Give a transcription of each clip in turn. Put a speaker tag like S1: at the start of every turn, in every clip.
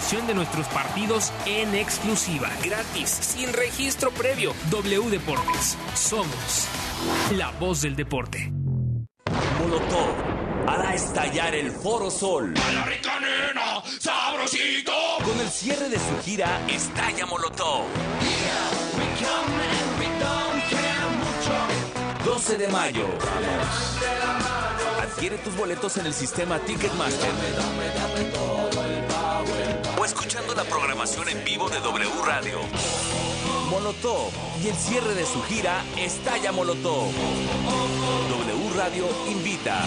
S1: transmisión de nuestros partidos en exclusiva, gratis, sin registro previo. W Deportes. Somos la voz del deporte.
S2: Molotov hará estallar el Foro Sol.
S3: ¡A la rica nena! ¡Sabrosito!
S2: Con el cierre de su gira Estalla Molotov. 12 de mayo. Adquiere tus boletos en el sistema Ticketmaster. Escuchando la programación en vivo de W Radio. Molotov y el cierre de su gira Estalla Molotov. W Radio invita.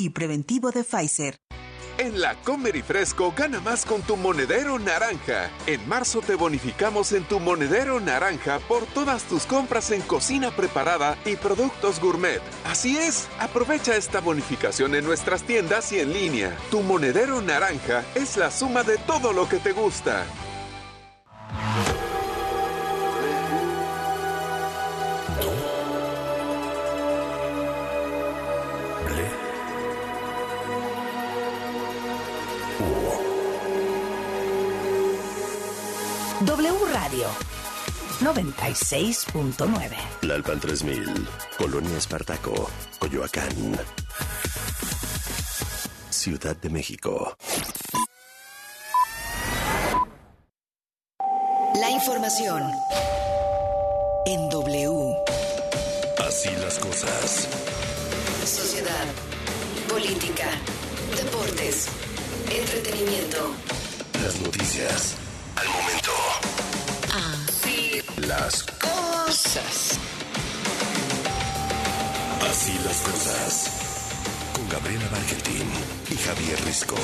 S4: y preventivo de Pfizer.
S5: En la Comer y Fresco gana más con tu monedero naranja. En marzo te bonificamos en tu monedero naranja por todas tus compras en cocina preparada y productos gourmet. Así es, aprovecha esta bonificación en nuestras tiendas y en línea. Tu monedero naranja es la suma de todo lo que te gusta.
S6: W Radio 96.9.
S7: La Alpan 3000, Colonia Espartaco, Coyoacán. Ciudad de México.
S6: La información en W.
S7: Así las cosas.
S6: Sociedad, política, deportes, entretenimiento.
S7: Las noticias. Al momento.
S6: Así
S7: Las.
S6: cosas.
S7: Así las cosas. Con Gabriela Bargentín y Javier Risco.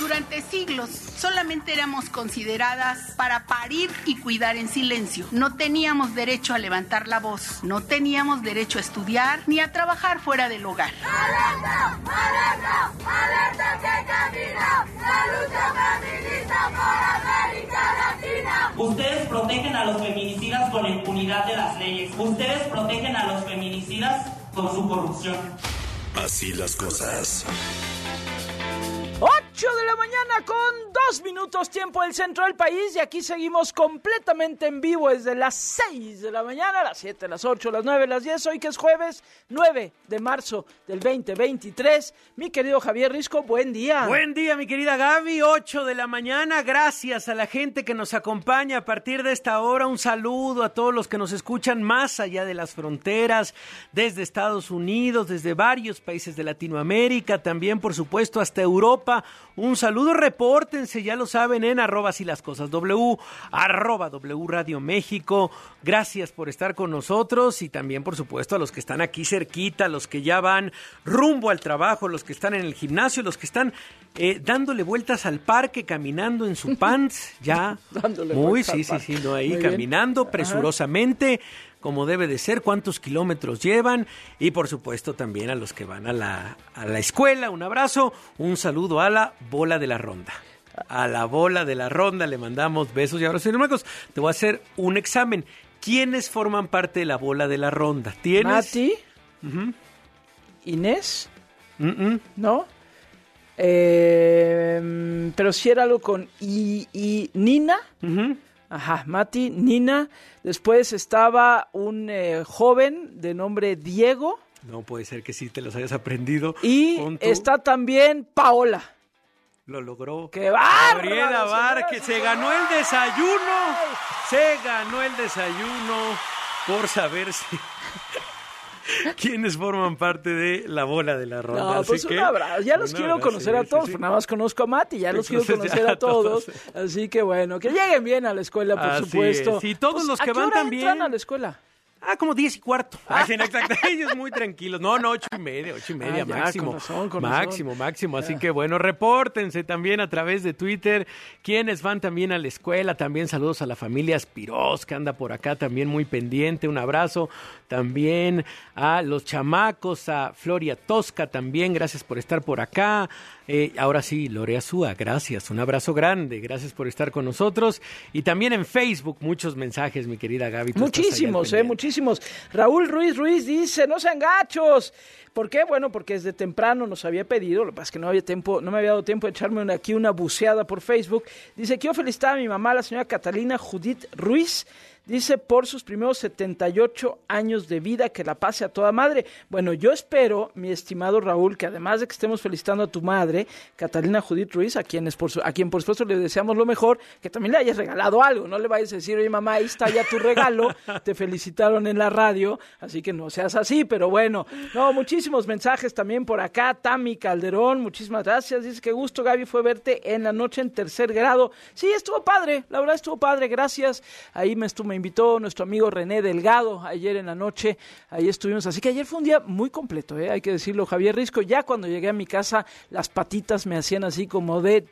S8: Durante siglos solamente éramos consideradas para parir y cuidar en silencio. No teníamos derecho a levantar la voz, no teníamos derecho a estudiar ni a trabajar fuera del hogar.
S9: ¡Alerta! ¡Alerta! ¡Alerta que camina! ¡La lucha Latina!
S10: Ustedes protegen a los feminicidas con la impunidad de las leyes. Ustedes protegen a los feminicidas con su corrupción.
S7: Así las cosas.
S11: 8 de la mañana con dos minutos tiempo del centro del país y aquí seguimos completamente en vivo desde las 6 de la mañana, las 7, las 8, las 9, las 10, hoy que es jueves 9 de marzo del 2023. Mi querido Javier Risco, buen día.
S12: Buen día, mi querida Gaby, 8 de la mañana. Gracias a la gente que nos acompaña a partir de esta hora. Un saludo a todos los que nos escuchan más allá de las fronteras, desde Estados Unidos, desde varios países de Latinoamérica, también por supuesto hasta Europa. Un saludo, repórtense, ya lo saben, en arroba y las cosas W, arroba W Radio México. Gracias por estar con nosotros y también, por supuesto, a los que están aquí cerquita, los que ya van rumbo al trabajo, los que están en el gimnasio, los que están eh, dándole vueltas al parque, caminando en su pants, ya.
S11: Dándole
S12: muy, sí, sí, sí, no, ahí
S11: Muy bien.
S12: caminando
S11: Ajá.
S12: Como debe de ser, cuántos kilómetros llevan y por supuesto también a los que van a la, a la escuela. Un abrazo, un saludo a la bola de la ronda. A la bola de la ronda le mandamos besos y abrazos. Marcos, te voy a hacer un examen. ¿Quiénes forman parte de la bola de la ronda? ¿Tienes?
S11: Mati. Inés. ¿no? Eh, pero si era algo con I, I- Nina.
S12: Ujú.
S11: Ajá, Mati, Nina. Después estaba un eh, joven de nombre Diego.
S12: No puede ser que sí te los hayas aprendido.
S11: Y
S12: tu-
S11: está también Paola.
S12: Lo logró.
S11: ¡Qué bárbaro,
S12: Gabriela Bar, que se ganó el desayuno. Se ganó el desayuno por saber si... ¿Quiénes forman parte de la bola de la ronda?
S11: No,
S12: Así
S11: pues un
S12: que,
S11: abrazo. Ya los quiero
S12: abrazo,
S11: conocer
S12: sí,
S11: a todos,
S12: sí,
S11: nada más conozco a Mati, ya los quiero conocer a todos.
S12: todos.
S11: Así que bueno, que lleguen bien a la escuela, por
S12: Así
S11: supuesto.
S12: es. Y todos
S11: Pues,
S12: los
S11: ¿a
S12: que
S11: qué
S12: van
S11: hora
S12: también.
S11: entran a la escuela?
S12: Ah, como diez y cuarto. Ah, sí, exacto. Ellos muy tranquilos. No, no, ocho y media, ocho y media
S11: Ah, ya,
S12: máximo.
S11: con razón, con
S12: máximo,
S11: razón.
S12: máximo. Así que bueno, repórtense también a través de Twitter. Quienes van también a la escuela, también saludos a la familia Spiros, que anda por acá también muy pendiente. Un abrazo también a los chamacos, a Floria Tosca también. Gracias por estar por acá. Eh, ahora sí, Lorea Súa, gracias. Un abrazo grande. Gracias por estar con nosotros. Y también en Facebook, muchos mensajes, mi querida Gaby.
S11: Muchísimos, eh, muchísimos. Raúl Ruiz Ruiz dice, no sean gachos. ¿Por qué? Bueno, porque desde temprano nos había pedido, lo que pasa es que no había tiempo, no me había dado tiempo de echarme una- aquí una buceada por Facebook. Dice, quiero felicitar a mi mamá, la señora Catalina Judith Ruiz. Dice, por sus primeros 78 años de vida, que la pase a toda madre. Bueno, yo espero, mi estimado Raúl, que además de que estemos felicitando a tu madre, Catalina Judith Ruiz, a, quienes por su- a quien por supuesto le deseamos lo mejor, que también le hayas regalado algo. No le vayas a decir, oye mamá, ahí está ya tu regalo, te felicitaron en la radio, así que no seas así, pero bueno. No, muchísimos mensajes también por acá. Tami Calderón, muchísimas gracias. Dice que gusto, Gaby, fue verte en la noche en tercer grado. Sí, estuvo padre, la verdad estuvo padre, gracias. Ahí me, estuvo, me invitó nuestro amigo René Delgado ayer en la noche. Ahí estuvimos. Así que ayer fue un día muy completo, ¿eh? hay que decirlo, Javier Risco. Ya cuando llegué a mi casa, las patitas me hacían así como de.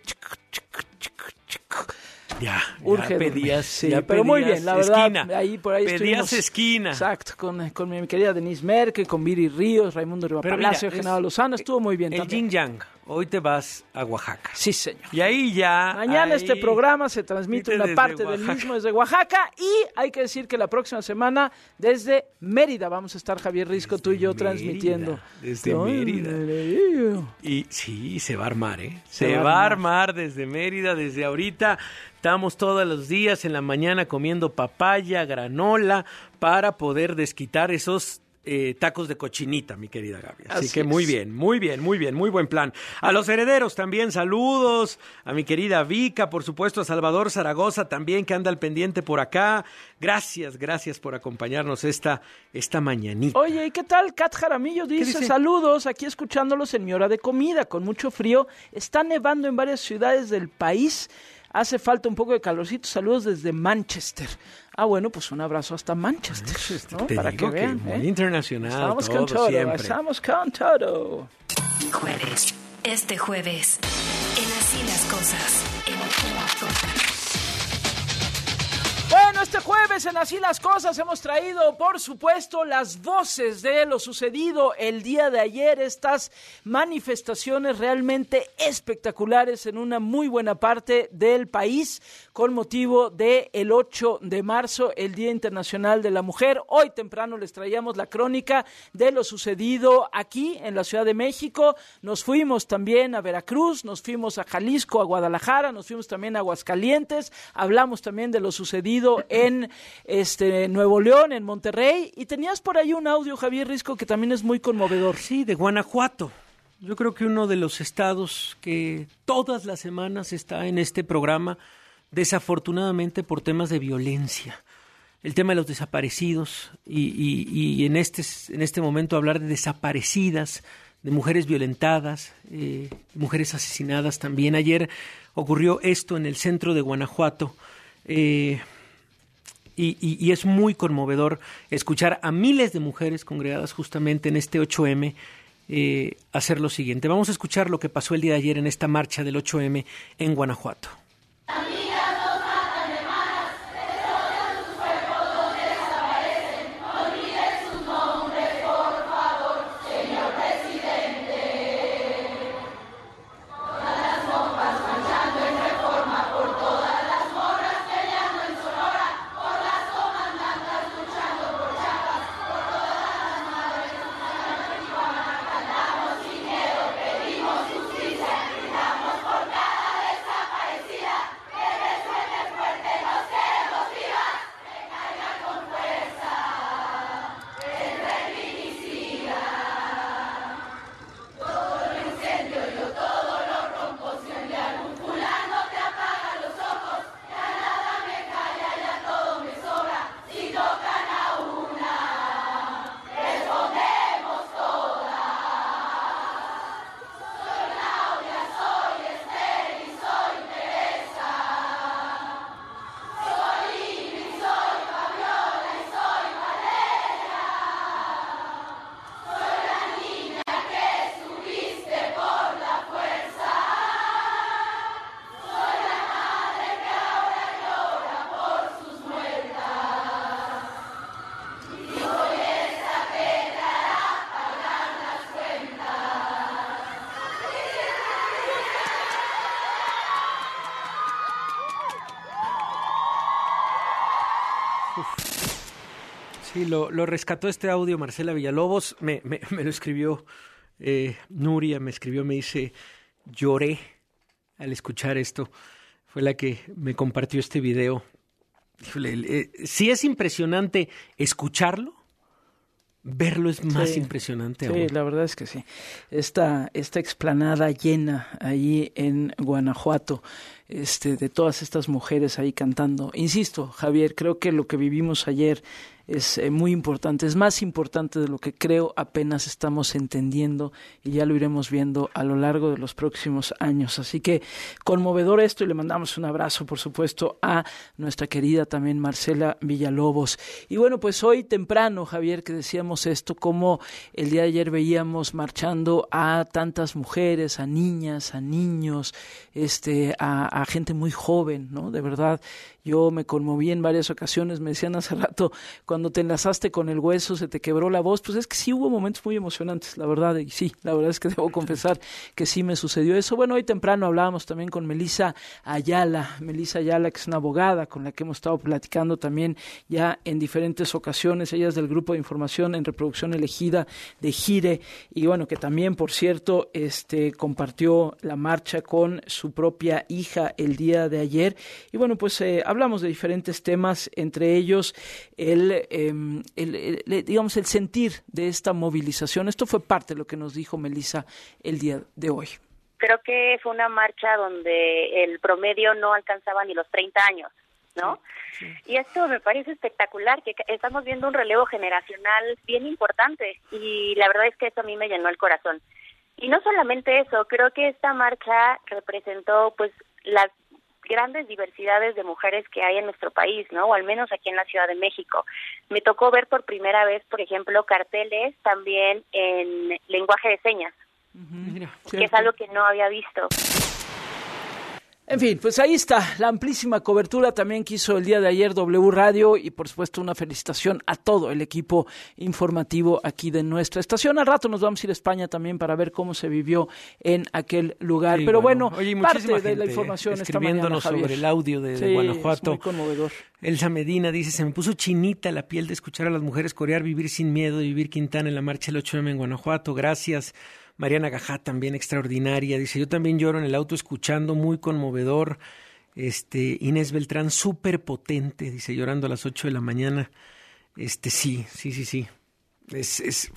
S12: Ya,
S11: Urge
S12: ya pedías,
S11: Sí,
S12: ya
S11: pero muy
S12: pedías
S11: bien, la verdad.
S12: esquina.
S11: Ahí por ahí
S12: pedías esquina.
S11: Exacto, con, con mi querida Denise Merkel, con Viri Ríos, Raimundo Riva Palacio, Genaro Lozano, estuvo muy bien
S12: El
S11: también.
S12: Yin Yang, hoy te vas a Oaxaca.
S11: Sí, señor.
S12: Y ahí ya.
S11: Mañana
S12: ahí-
S11: este programa se transmite una parte del mismo desde Oaxaca y hay que decir que la próxima semana desde Mérida vamos a estar Javier Risco, tú y yo transmitiendo.
S12: desde Mérida.
S11: Mérida.
S12: Y sí, se va a armar, ¿eh?
S11: Se
S12: Se,
S11: va a
S12: va a
S11: armar.
S12: armar desde Mérida, desde ahorita. Estamos todos los días en la mañana comiendo papaya, granola, para poder desquitar esos eh, tacos de cochinita, mi querida Gaby. Así,
S11: Así
S12: que muy bien, muy bien, muy bien, muy buen plan. A los herederos también saludos, a mi querida Vika, por supuesto, a Salvador Zaragoza también, que anda al pendiente por acá. Gracias, gracias por acompañarnos esta, esta mañanita.
S11: Oye, ¿y qué tal? Kat Jaramillo dice,
S12: dice?
S11: saludos, aquí escuchándolos en mi hora de comida, con mucho frío. Está nevando en varias ciudades del país. Hace falta un poco de calorcito. Saludos desde Manchester. Ah, bueno, pues un abrazo hasta Manchester, ¿no?
S12: Te
S11: Para
S12: digo
S11: que vean.
S12: muy
S11: ¿eh?
S12: internacional
S11: Estamos
S12: todo,
S11: con todo,
S12: siempre.
S11: estamos con todo.
S6: Jueves. Este jueves. En Así las cosas. En
S11: Bueno, este jueves en Así las Cosas hemos traído, por supuesto, las voces de lo sucedido el día de ayer, estas manifestaciones realmente espectaculares en una muy buena parte del país con motivo del el 8 de marzo, el Día Internacional de la Mujer. Hoy temprano les traíamos la crónica de lo sucedido aquí en la Ciudad de México. Nos fuimos también a Veracruz, nos fuimos a Jalisco, a Guadalajara, nos fuimos también a Aguascalientes, hablamos también de lo sucedido en este Nuevo León, en Monterrey, y tenías por ahí un audio, Javier Risco, que también es muy conmovedor.
S12: Sí, de Guanajuato. Yo creo que uno de los estados que todas las semanas está en este programa, desafortunadamente por temas de violencia. El tema de los desaparecidos y, y- y en, este, en este momento hablar de desaparecidas, de mujeres violentadas, eh, mujeres asesinadas también. Ayer ocurrió esto en el centro de Guanajuato. Eh, y, y- y es muy conmovedor escuchar a miles de mujeres congregadas justamente en este 8M eh, hacer lo siguiente. Vamos a escuchar lo que pasó el día de ayer en esta marcha del 8M en Guanajuato. Sí, lo, lo rescató este audio Marcela Villalobos, me, me, me lo escribió eh, Nuria, me escribió, me dice, lloré al escuchar esto. Fue la que me compartió este video. Eh, sí es impresionante escucharlo, verlo es más
S11: Sí.
S12: impresionante
S11: Sí,
S12: aún.
S11: la verdad es que sí. Esta, esta explanada llena ahí en Guanajuato, este, de todas estas mujeres ahí cantando. Insisto, Javier, creo que lo que vivimos ayer es eh, muy importante, es más importante de lo que creo apenas estamos entendiendo y ya lo iremos viendo a lo largo de los próximos años. Así que conmovedor esto y le mandamos un abrazo, por supuesto, a nuestra querida también Marcela Villalobos. Y bueno, pues hoy temprano, Javier, que decíamos esto, como el día de ayer veíamos marchando a tantas mujeres, a niñas, a niños, este, a, a gente muy joven, ¿no? De verdad, yo me conmoví en varias ocasiones, me decían hace rato, cuando te enlazaste con el hueso, se te quebró la voz, pues es que sí hubo momentos muy emocionantes, la verdad, y sí, la verdad es que debo confesar que sí me sucedió eso. Bueno, hoy temprano hablábamos también con Melisa Ayala, Melisa Ayala, que es una abogada con la que hemos estado platicando también ya en diferentes ocasiones, ella es del grupo de información en reproducción elegida de Gire, y bueno, que también, por cierto, este compartió la marcha con su propia hija el día de ayer, y bueno, pues eh, de diferentes temas, entre ellos el, eh, el, el- el- digamos, el sentir de esta movilización. Esto fue parte de lo que nos dijo Melissa el día de hoy.
S13: creo que fue una marcha donde el promedio no alcanzaba ni los 30 años, ¿no? Y esto me parece espectacular, que estamos viendo un relevo generacional bien importante y la verdad es que eso a mí me llenó el corazón. Y no solamente eso, creo que esta marcha representó pues las grandes diversidades de mujeres que hay en nuestro país, ¿no? O al menos aquí en la Ciudad de México. Me tocó ver por primera vez, por ejemplo, carteles también en lenguaje de señas, que es algo que no había visto.
S11: En fin, pues ahí está la amplísima cobertura también que hizo el día de ayer W Radio y por supuesto una felicitación a todo el equipo informativo aquí de nuestra estación. Al rato nos vamos a ir a España también para ver cómo se vivió en aquel lugar.
S12: Sí,
S11: Pero bueno,
S12: Oye,
S11: parte de la información esta
S12: escribiéndonos
S11: mañana, Javier.
S12: sobre el audio de, Guanajuato.
S11: Es muy conmovedor.
S12: Elsa Medina dice, se me puso chinita la piel de escuchar a las mujeres corear Vivir sin miedo y Vivir Quintana en la marcha del 8M en Guanajuato. Gracias. Mariana Gajá también extraordinaria. Dice, yo también lloro en el auto escuchando, muy conmovedor. Este, Inés Beltrán, súper potente, dice, llorando a las 8 de la mañana. Este, sí, sí, sí, sí. Es,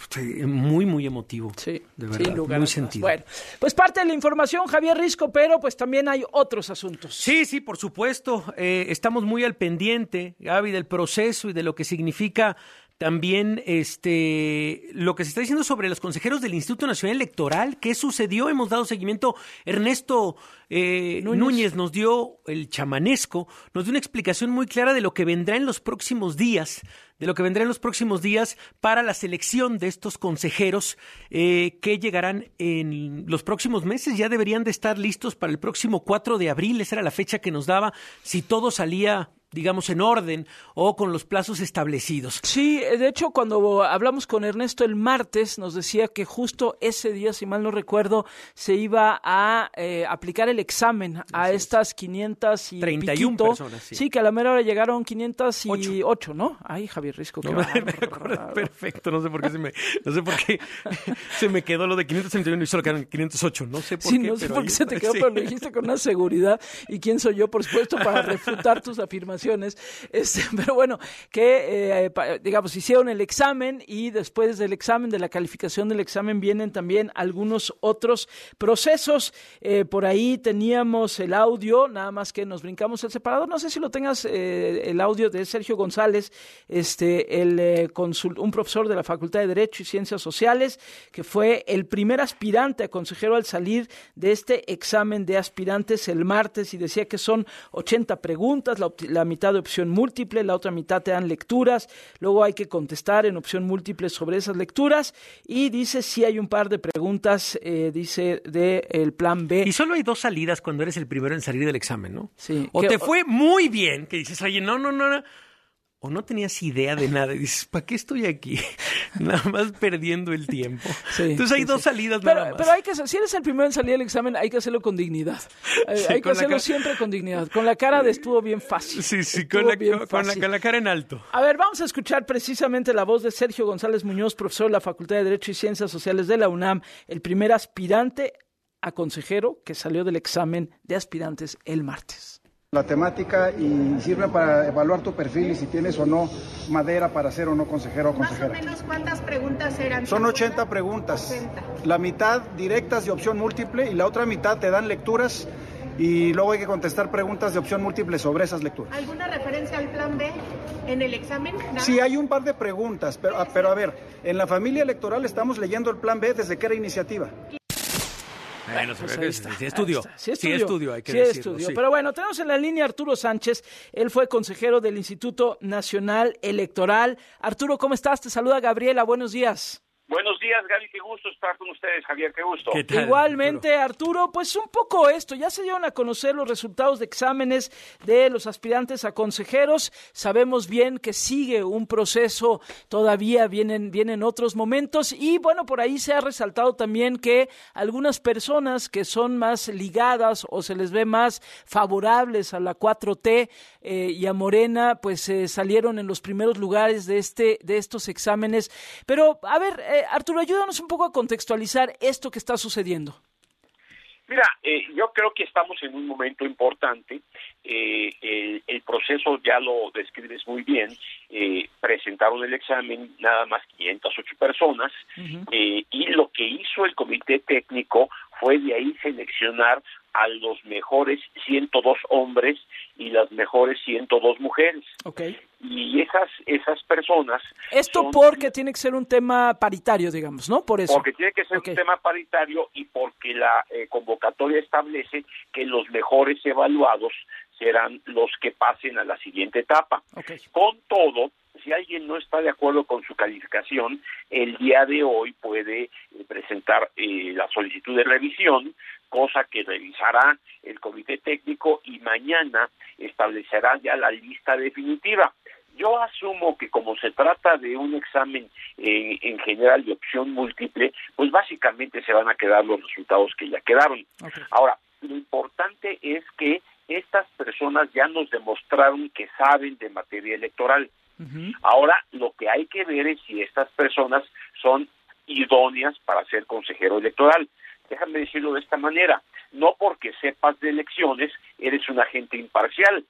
S12: muy, muy emotivo.
S11: Sí,
S12: de verdad.
S11: Sin lugar
S12: muy sentido.
S11: Bueno, pues parte de la información, Javier Risco, pero pues también hay otros asuntos.
S12: Sí, sí, por supuesto. Eh, estamos muy al pendiente, Gaby, del proceso y de lo que significa también este lo que se está diciendo sobre los consejeros del Instituto Nacional Electoral. ¿Qué sucedió? Hemos dado seguimiento. Ernesto eh, Núñez. nos dio el chamanesco, nos dio una explicación muy clara de lo que vendrá en los próximos días, de lo que vendrá en los próximos días para la selección de estos consejeros eh, que llegarán en los próximos meses. Ya deberían de estar listos para el próximo 4 de abril. Esa era la fecha que nos daba si todo salía digamos, en orden o con los plazos establecidos.
S11: Sí, de hecho, cuando hablamos con Ernesto el martes, nos decía que justo ese día, si mal no recuerdo, se iba a eh, aplicar el examen a estas 500 y
S12: 31
S11: piquito.
S12: personas, sí.
S11: que a la mera hora llegaron 508, ¿no? Ay, Javier Risco,
S12: No, me, me acuerdo perfecto, no sé por qué se me, no sé por qué se me quedó lo de 531 y solo quedaron 508, no sé por
S11: Sí,
S12: qué.
S11: no sé por qué se te quedó,
S12: sí.
S11: pero lo dijiste con una seguridad. ¿Y quién soy yo, por supuesto, para refutar tus afirmaciones? Este, pero bueno, que, eh, digamos, hicieron el examen y después del examen, de la calificación del examen, vienen también algunos otros procesos. Eh, por ahí teníamos el audio, nada más que nos brincamos el separador. No sé si lo tengas, eh, el audio de Sergio González, este, el, consul- un profesor de la Facultad de Derecho y Ciencias Sociales, que fue el primer aspirante a consejero al salir de este examen de aspirantes el martes y decía que son 80 preguntas, la, la mitad de opción múltiple, la otra mitad te dan lecturas, luego hay que contestar en opción múltiple sobre esas lecturas y dice si hay un par de preguntas, eh, dice del plan B.
S12: Y solo hay dos salidas cuando eres el primero en salir del examen, ¿no?
S11: Sí.
S12: O
S11: que-
S12: te fue muy bien, que dices, oye, no, no, no, no. O no tenías idea de nada y dices, ¿para qué estoy aquí? nada más perdiendo el tiempo. Entonces hay dos salidas
S11: pero,
S12: nada más.
S11: Pero hay que, si eres el primero en salir del examen, hay que hacerlo con dignidad. Hay que hacerlo siempre con dignidad. Con la cara de estuvo bien fácil.
S12: Sí, sí, con la, con, la, con la, cara en alto.
S11: A ver, vamos a escuchar precisamente la voz de Sergio González Muñoz, profesor de la Facultad de Derecho y Ciencias Sociales de la UNAM, el primer aspirante a consejero que salió del examen de aspirantes el martes
S14: la temática y sirve para evaluar tu perfil y si tienes o no madera para ser o no consejero o consejera.
S15: Más o menos cuántas preguntas eran.
S14: Son 80 preguntas. La mitad directas de opción múltiple y la otra mitad te dan lecturas y luego hay que contestar preguntas de opción múltiple sobre esas lecturas.
S15: ¿Alguna referencia al plan B en el examen?
S14: Sí, hay un par de preguntas, pero, pero a ver, en la familia electoral estamos leyendo el plan B desde que era iniciativa.
S12: Bueno, pues sí, estudió. Sí, estudió. hay que
S11: sí
S12: decirlo.
S11: Estudió. Pero bueno, tenemos en la línea Arturo Sánchez. Él fue consejero del Instituto Nacional Electoral. Arturo, ¿cómo estás? Te saluda Gabriela. Buenos días.
S16: Buenos días, Gaby, qué gusto estar con ustedes, Javier, qué gusto.
S11: Igualmente, Arturo? pues un poco esto, ya se dieron a conocer los resultados de exámenes de los aspirantes a consejeros, sabemos bien que sigue un proceso, todavía vienen, vienen otros momentos y bueno, por ahí se ha resaltado también que algunas personas que son más ligadas o se les ve más favorables a la 4T eh, y a Morena, pues eh, salieron en los primeros lugares de, este, de estos exámenes. Pero, a ver, eh, Arturo, ayúdanos un poco a contextualizar esto que está sucediendo.
S16: Mira, eh, yo creo que estamos en un momento importante. Eh, el, proceso ya lo describes muy bien. Eh, presentaron el examen nada más 508 personas y lo que hizo el comité técnico fue de ahí seleccionar a los mejores 102 hombres y las mejores 102 mujeres.
S11: Okay.
S16: Y esas esas personas
S11: Esto porque tiene que ser un tema paritario, digamos, ¿no? Por eso.
S16: Porque tiene que ser un tema paritario y porque la eh, convocatoria establece que los mejores evaluados serán los que pasen a la siguiente etapa. Con todo, si alguien no está de acuerdo con su calificación, el día de hoy puede eh, presentar eh, la solicitud de revisión, cosa que revisará el comité técnico y mañana establecerá ya la lista definitiva. Yo asumo que como se trata de un examen eh, en general de opción múltiple, pues básicamente se van a quedar los resultados que ya quedaron. Ahora, lo importante es que estas personas ya nos demostraron que saben de materia electoral. Ahora, lo que hay que ver es si estas personas son idóneas para ser consejero electoral. Déjame decirlo de esta manera, no porque sepas de elecciones eres un agente imparcial,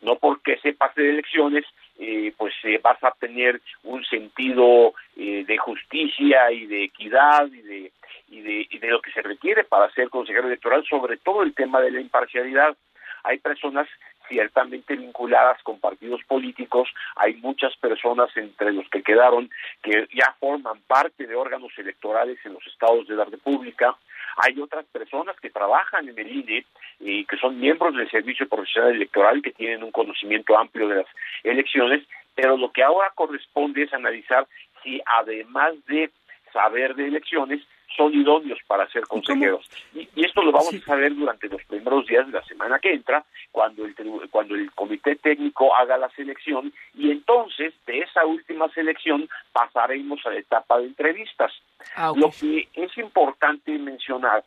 S16: no porque sepas de elecciones eh, pues eh, vas a tener un sentido eh, de justicia y de equidad y de, y de, y de lo que se requiere para ser consejero electoral, sobre todo el tema de la imparcialidad. Hay personas ciertamente vinculadas con partidos políticos, hay muchas personas entre los que quedaron que ya forman parte de órganos electorales en los estados de la República, hay otras personas que trabajan en el INE y que son miembros del Servicio Profesional Electoral que tienen un conocimiento amplio de las elecciones, pero lo que ahora corresponde es analizar si además de saber de elecciones, son idóneos para ser consejeros. Y, esto lo vamos a saber durante los primeros días de la semana que entra, cuando el, cuando el comité técnico haga la selección, y entonces de esa última selección pasaremos a la etapa de entrevistas.
S11: Ah,
S16: lo que es importante mencionar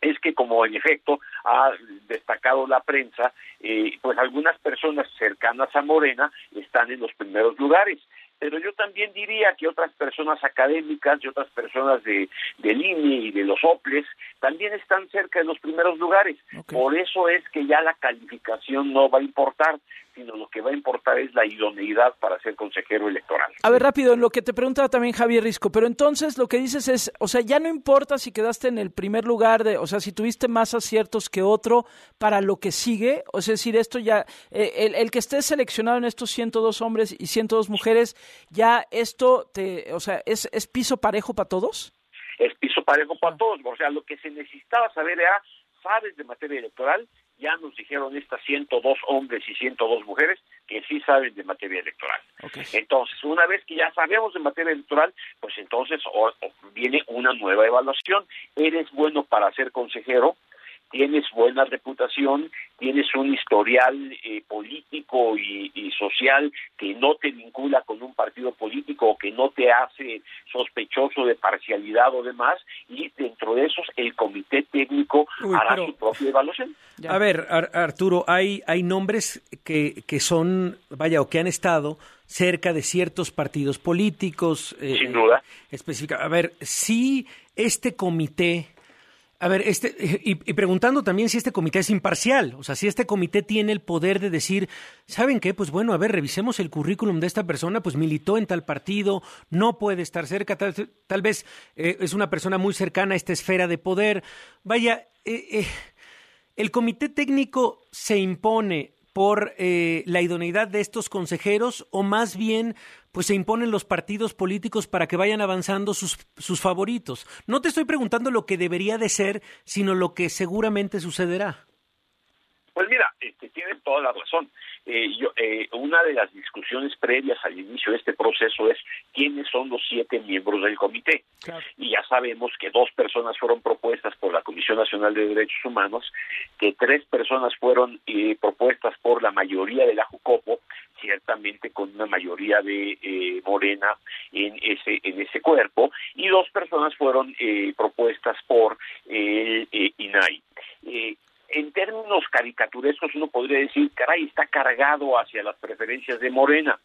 S16: es que como en efecto ha destacado la prensa, eh, pues algunas personas cercanas a Morena están en los primeros lugares pero yo también diría que otras personas académicas y otras personas de, del INE y de los OPLES también están cerca de los primeros lugares. Por eso es que ya la calificación no va a importar, sino lo que va a importar es la idoneidad para ser consejero electoral.
S11: A ver, rápido, en lo que te preguntaba también Javier Risco, pero entonces lo que dices es, o sea, ya no importa si quedaste en el primer lugar, de, o sea, si tuviste más aciertos que otro para lo que sigue, o sea, es decir, esto ya, eh, el, el que estés seleccionado en estos 102 hombres y 102 mujeres, ya esto, te, o sea, ¿es, es piso parejo para todos?
S16: Es piso parejo para todos. O sea, lo que se necesitaba saber era, ¿sabes de materia electoral? Ya nos dijeron estas 102 hombres y 102 mujeres que sí saben de materia electoral. Entonces, una vez que ya sabemos de materia electoral, pues entonces viene una nueva evaluación. ¿Eres bueno para ser consejero? Tienes buena reputación, tienes un historial eh, político y, social que no te vincula con un partido político o que no te hace sospechoso de parcialidad o demás, y dentro de esos el comité técnico hará su propia evaluación.
S12: A ver, Arturo, hay, hay nombres que, que son, vaya, o que han estado cerca de ciertos partidos políticos.
S16: Eh, Sin duda.
S12: Específica. A ver, si este comité a ver, este, y, preguntando también si este comité es imparcial, o sea, si este comité tiene el poder de decir, ¿saben qué? Pues bueno, a ver, revisemos el currículum de esta persona, pues militó en tal partido, no puede estar cerca, tal, vez eh, es una persona muy cercana a esta esfera de poder. Vaya, eh, eh, el comité técnico se impone por la idoneidad de estos consejeros o más bien pues se imponen los partidos políticos para que vayan avanzando sus, sus favoritos. No te estoy preguntando lo que debería de ser, sino lo que seguramente sucederá.
S16: Pues mira, este, tiene toda la razón. Eh, yo, eh, una de las discusiones previas al inicio de este proceso es quiénes son los siete miembros del comité. Y ya sabemos que dos personas fueron propuestas por la Comisión Nacional de Derechos Humanos, que tres personas fueron eh, propuestas por la mayoría de la JUCOPO, ciertamente con una mayoría de eh, Morena en ese en ese cuerpo y dos personas fueron eh, propuestas por el eh, INAI. En términos caricaturescos uno podría decir, caray, está cargado hacia las preferencias de Morena.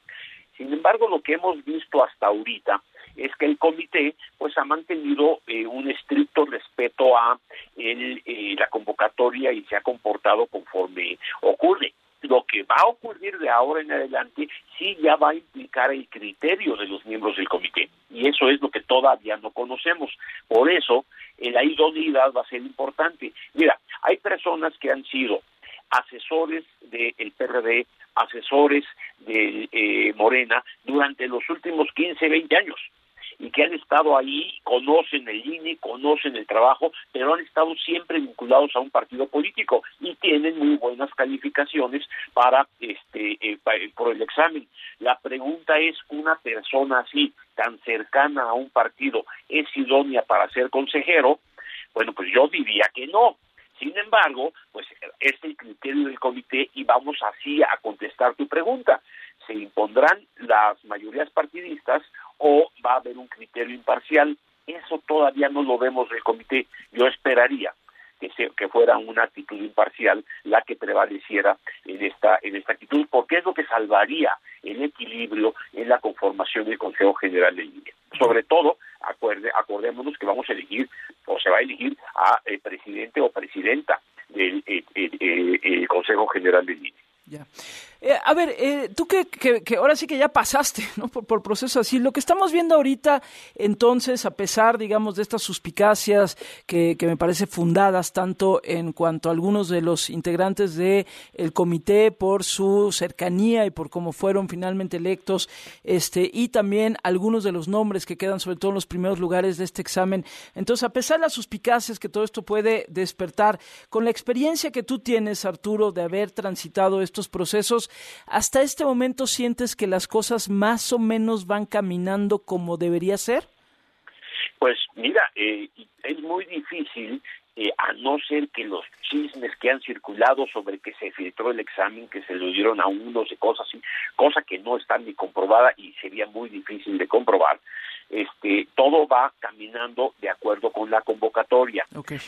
S16: Sin embargo, lo que hemos visto hasta ahorita es que el comité pues ha mantenido un estricto respeto a el, la convocatoria y se ha comportado conforme ocurre lo que va a ocurrir de ahora en adelante sí ya va a implicar el criterio de los miembros del comité y eso es lo que todavía no conocemos. Por eso la idoneidad va a ser importante. Mira, hay personas que han sido asesores del PRD, asesores de eh, Morena durante los últimos 15, 20 años y que han estado ahí, conocen el INE, conocen el trabajo, pero han estado siempre vinculados a un partido político y tienen muy buenas calificaciones para este eh, por el examen. La pregunta es, ¿una persona así, tan cercana a un partido, es idónea para ser consejero? Bueno, pues yo diría que no. Sin embargo, pues es el criterio del comité y vamos así a contestar tu pregunta. ¿Se impondrán las mayorías partidistas o va a haber un criterio imparcial. Eso todavía no lo vemos del comité. Yo esperaría que, que fuera una actitud imparcial la que prevaleciera en esta, en esta actitud, porque es lo que salvaría el equilibrio en la conformación del Consejo General de Línea. Sobre todo, acuerde, acordémonos que vamos a elegir, o se va a elegir a el presidente o presidenta del Consejo General de Línea.
S11: Ya. Eh, a ver, eh, tú que, que, ahora sí que ya pasaste ¿no? por, por proceso así, lo que estamos viendo ahorita, entonces, a pesar, digamos, de estas suspicacias que, que me parece fundadas tanto en cuanto a algunos de los integrantes del el comité por su cercanía y por cómo fueron finalmente electos, este, y también algunos de los nombres que quedan sobre todo en los primeros lugares de este examen. Entonces, a pesar de las suspicacias que todo esto puede despertar, con la experiencia que tú tienes, Arturo, de haber transitado estos procesos, ¿hasta este momento sientes que las cosas más o menos van caminando como debería ser?
S16: Pues mira, eh, es muy difícil eh, a no ser que los chismes que han circulado sobre que se filtró el examen, que se lo dieron a unos y cosas así, cosa que no está ni comprobada y sería muy difícil de comprobar, este, todo va caminando de acuerdo con la convocatoria.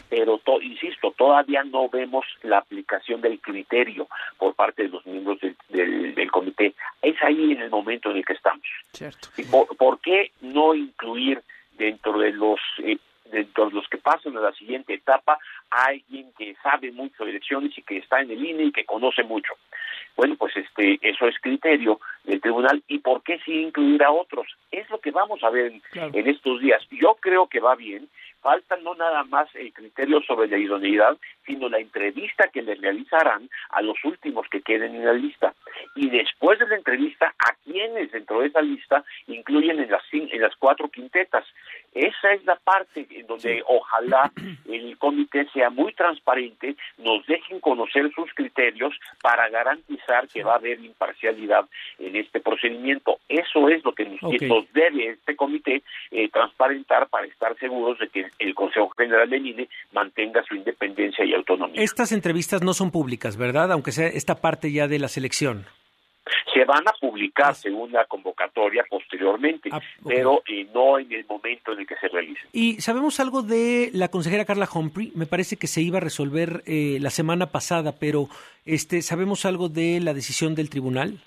S16: Pero, insisto, todavía no vemos la aplicación del criterio por parte de los miembros del, del, comité. Es ahí en el momento en el que estamos.
S11: Cierto.
S16: Por, ¿Por, qué no incluir dentro de los eh, dentro de los que pasan a la siguiente etapa a alguien que sabe mucho de elecciones y que está en el INE y que conoce mucho. Bueno, pues este, eso es criterio del tribunal. ¿Y por qué sí incluir a otros? Es lo que vamos a ver en estos días. Yo creo que va bien falta no nada más el criterio sobre la idoneidad, sino la entrevista que le realizarán a los últimos que queden en la lista. Y después de la entrevista, a quienes dentro de esa lista incluyen en las, en las cuatro quintetas. Esa es la parte en donde ojalá el comité sea muy transparente, nos dejen conocer sus criterios para garantizar que va a haber imparcialidad en este procedimiento. Eso es lo que nos, debe este comité eh, transparentar para estar seguros de que el Consejo General del INE mantenga su independencia y autonomía.
S12: Estas entrevistas no son públicas, ¿verdad? Aunque sea esta parte ya de la selección.
S16: Se van a publicar según la convocatoria posteriormente,
S12: Ah,
S16: pero eh, no en el momento en el que se realicen.
S12: ¿Y sabemos algo de la consejera Carla Humphrey? Me parece que se iba a resolver eh, la semana pasada, pero este, ¿sabemos algo de la decisión del tribunal?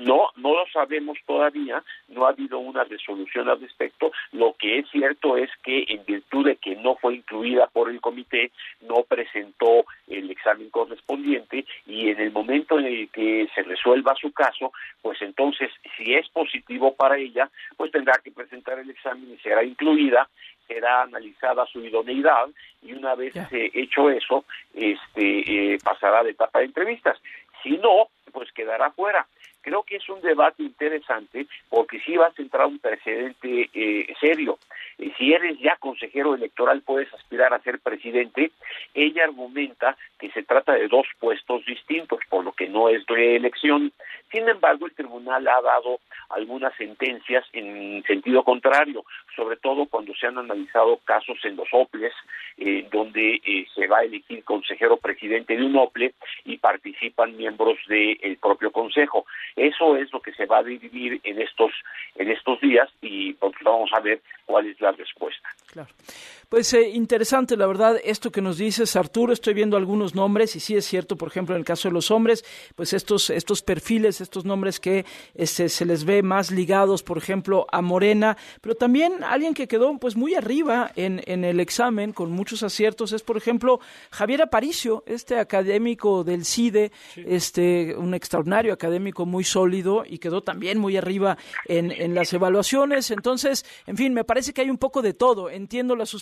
S16: No, no lo sabemos todavía, no ha habido una resolución al respecto. Lo que es cierto es que en virtud de que no fue incluida por el comité, no presentó el examen correspondiente y en el momento en el que se resuelva su caso, pues entonces si es positivo para ella, pues tendrá que presentar el examen y será incluida será analizada su idoneidad y una vez eh, hecho eso, este eh, pasará de etapa de entrevistas. Si no, pues quedará fuera. Creo que es un debate interesante porque sí va a centrar un precedente eh, serio. Eh, si eres ya consejero electoral, puedes aspirar a ser presidente. Ella argumenta que se trata de dos puestos distintos, por lo que no es reelección. Sin embargo, el tribunal ha dado algunas sentencias en sentido contrario, sobre todo cuando se han analizado casos en los OPLES, eh, donde eh, se va a elegir consejero presidente de un OPLE y participan miembros del propio consejo. Eso es lo que se va a dividir en estos en estos días y pues, vamos a ver cuál es la respuesta.
S11: Claro. Pues eh, interesante, la verdad, esto que nos dices, Arturo. Estoy viendo algunos nombres y sí es cierto, por ejemplo, en el caso de los hombres, pues estos estos perfiles, estos nombres que este, se les ve más ligados, por ejemplo, a Morena, pero también alguien que quedó pues muy arriba en, en el examen con muchos aciertos es, por ejemplo, Javier Aparicio, este académico del CIDE, este un extraordinario académico muy sólido y quedó también muy arriba en, en las evaluaciones. Entonces, en fin, me parece que hay un poco de todo. Entiendo las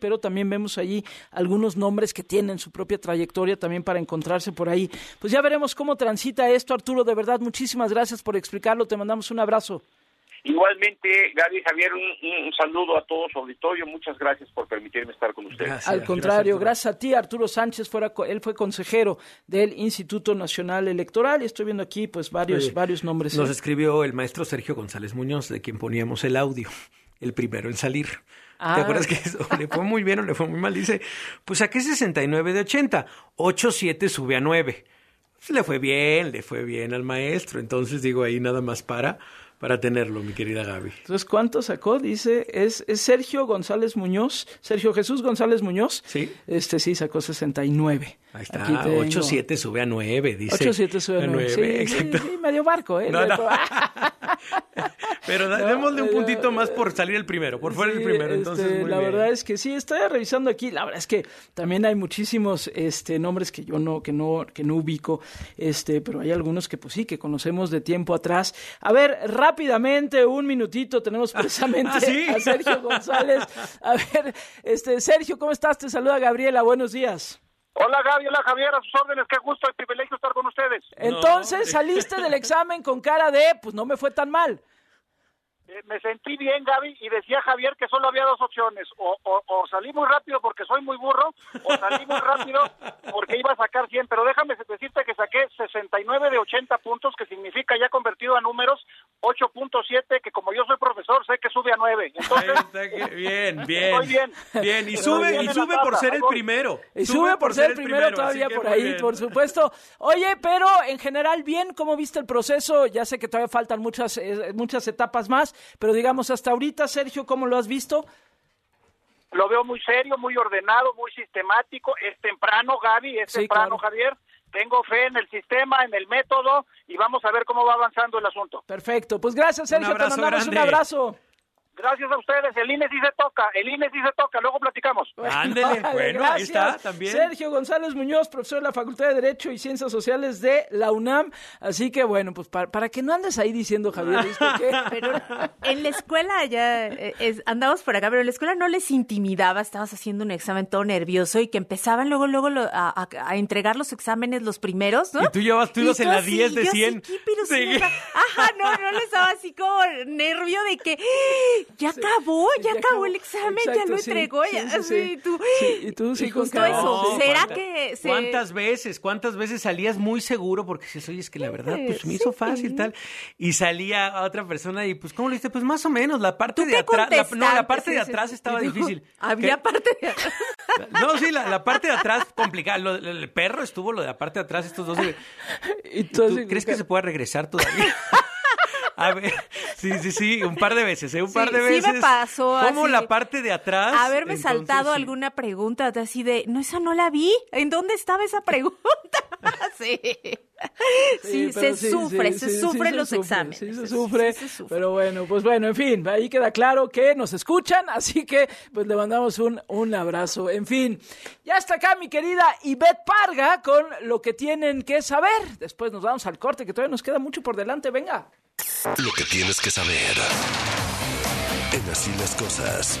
S11: pero también vemos allí algunos nombres que tienen su propia trayectoria también para encontrarse por ahí. Pues ya veremos cómo transita esto, Arturo. De verdad, muchísimas gracias por explicarlo. Te mandamos un abrazo.
S16: Igualmente, Gaby Javier, un, un saludo a todo su auditorio. Muchas gracias por permitirme estar con ustedes.
S11: Al contrario, gracias, a ti, Arturo Sánchez. Fuera, él fue consejero del Instituto Nacional Electoral y estoy viendo aquí pues varios,
S12: Oye,
S11: varios nombres.
S12: Nos
S11: ¿eh?
S12: escribió el maestro Sergio González Muñoz, de quien poníamos el audio, el primero en salir.
S11: Ah.
S12: ¿Te acuerdas que eso le fue muy bien o le fue muy mal? Dice, pues saqué 69 de 80, 8, 7 sube a 9. Pues le fue bien, le fue bien al maestro. Entonces digo ahí nada más para, para tenerlo, mi querida Gaby.
S11: Entonces, ¿cuánto sacó? Dice, es, es Sergio González Muñoz, Sergio Jesús González Muñoz.
S12: Sí.
S11: Este sí sacó 69.
S12: Ahí está,
S11: Aquí tengo.
S12: 8, 7 sube a 9, dice.
S11: 8, 7 sube a 9. Sí,
S12: exacto.
S11: sí, sí, medio barco, ¿eh?
S12: No, no. Pero da- démosle un puntito más por salir el primero, por fuera el primero. Entonces,
S11: este,
S12: muy
S11: la
S12: bien.
S11: verdad es que sí, estoy revisando aquí. La verdad es que también hay muchísimos este, nombres que yo no, que no, que no ubico, este, pero hay algunos que pues sí, que conocemos de tiempo atrás. A ver, rápidamente, un minutito, tenemos precisamente
S12: ¿Ah, sí?
S11: a Sergio González. A ver, este, Sergio, ¿cómo estás? Te saluda Gabriela, buenos días.
S17: Hola Gaby, hola Javier, a sus órdenes, qué gusto y privilegio estar con ustedes.
S11: Entonces saliste del examen con cara de, pues no me fue tan mal.
S17: Eh, me sentí bien Gaby y decía Javier que solo había dos opciones, o, o, o salí muy rápido porque soy muy burro, o salí muy rápido porque iba a sacar 100, pero déjame decirte que saqué 69 de 80 puntos, que significa ya convertido a números 8.7, que como yo soy profesor sé que sube a 9. Entonces,
S12: Bien, bien.
S17: Estoy bien.
S12: Bien, y sube,
S17: bien
S12: y sube por ser el primero.
S11: Y sube por ser el primero, todavía por ahí,
S12: bien.
S11: por supuesto. Oye, pero en general bien, ¿cómo viste el proceso? Ya sé que todavía faltan muchas, eh, muchas etapas más, pero digamos hasta ahorita, Sergio, ¿cómo lo has visto?
S17: lo veo muy serio, muy ordenado, muy sistemático, es temprano Gaby, es
S11: Sí,
S17: temprano
S11: claro.
S17: Javier. Tengo fe en el sistema, en el método y vamos a ver cómo va avanzando el asunto.
S11: Perfecto, pues gracias, Sergio, te
S12: abrazo
S11: mandamos un abrazo.
S17: Gracias a ustedes. El INE sí se toca, el INE sí se toca. Luego platicamos.
S12: Ándele,
S11: Vale,
S12: bueno, ahí
S11: gracias.
S12: está también.
S11: Sergio González Muñoz, profesor de la Facultad de Derecho y Ciencias Sociales de la UNAM. Así que bueno, pues para, para que no andes ahí diciendo, Javier, ¿viste qué?
S18: Pero en la escuela ya eh, es- andamos por acá, pero en la escuela no les intimidaba, estabas haciendo un examen todo nervioso y que empezaban luego, luego lo- a, a- a entregar los exámenes los primeros, ¿no?
S12: Y tú llevas, tú
S18: Y
S12: ibas en la
S18: así,
S12: 10 de
S18: yo
S12: 100.
S18: sí, sí Ajá, no, no les daba así como nervio de que ya acabó, ya, acabó el examen, ya lo entregó. ya, sí, tú,
S11: y tú sí
S18: justo
S11: con cara,
S18: eso.
S11: sí.
S18: ¿Será
S12: ¿Cuántas-
S18: que se...
S12: ¿Cuántas veces, cuántas veces salías muy seguro? Porque dices, oye, es que la verdad, pues me hizo fácil, tal. Y salía a otra persona y, pues, ¿cómo lo hiciste? Pues más o menos, la parte de atrás, la- no, la parte de
S18: Sí, sí,
S12: atrás
S18: sí.
S12: estaba
S18: Y tú,
S12: difícil.
S18: Había
S12: ¿Qué?
S18: parte de atrás.
S12: No, sí, la, la parte de atrás complicada. Lo- lo- el perro estuvo lo de la parte de atrás, estos dos.
S11: ¿Y
S12: ¿Tú crees que se pueda regresar todavía? A ver, sí, sí, sí, un par de veces, ¿eh? Un par
S18: Sí,
S12: de
S18: sí
S12: veces.
S18: me pasó
S12: Como
S18: así
S12: la parte de atrás.
S18: Haberme
S12: entonces,
S18: saltado
S12: sí.
S18: alguna pregunta así de, no, esa no la vi. ¿En dónde estaba esa pregunta? sí. Sí, se sufre,
S11: sí,
S18: se
S11: sí,
S18: sufren
S11: sí
S18: los
S11: se sufre,
S18: exámenes.
S11: Sí, se sufre, Pero bueno, pues bueno, en fin, ahí queda claro que nos escuchan, así que pues le mandamos un, un abrazo. En fin, ya está acá mi querida Ivette Parga con lo que tienen que saber. Después nos vamos al corte, que todavía nos queda mucho por delante. Venga.
S7: Lo que tienes que saber. En así las cosas.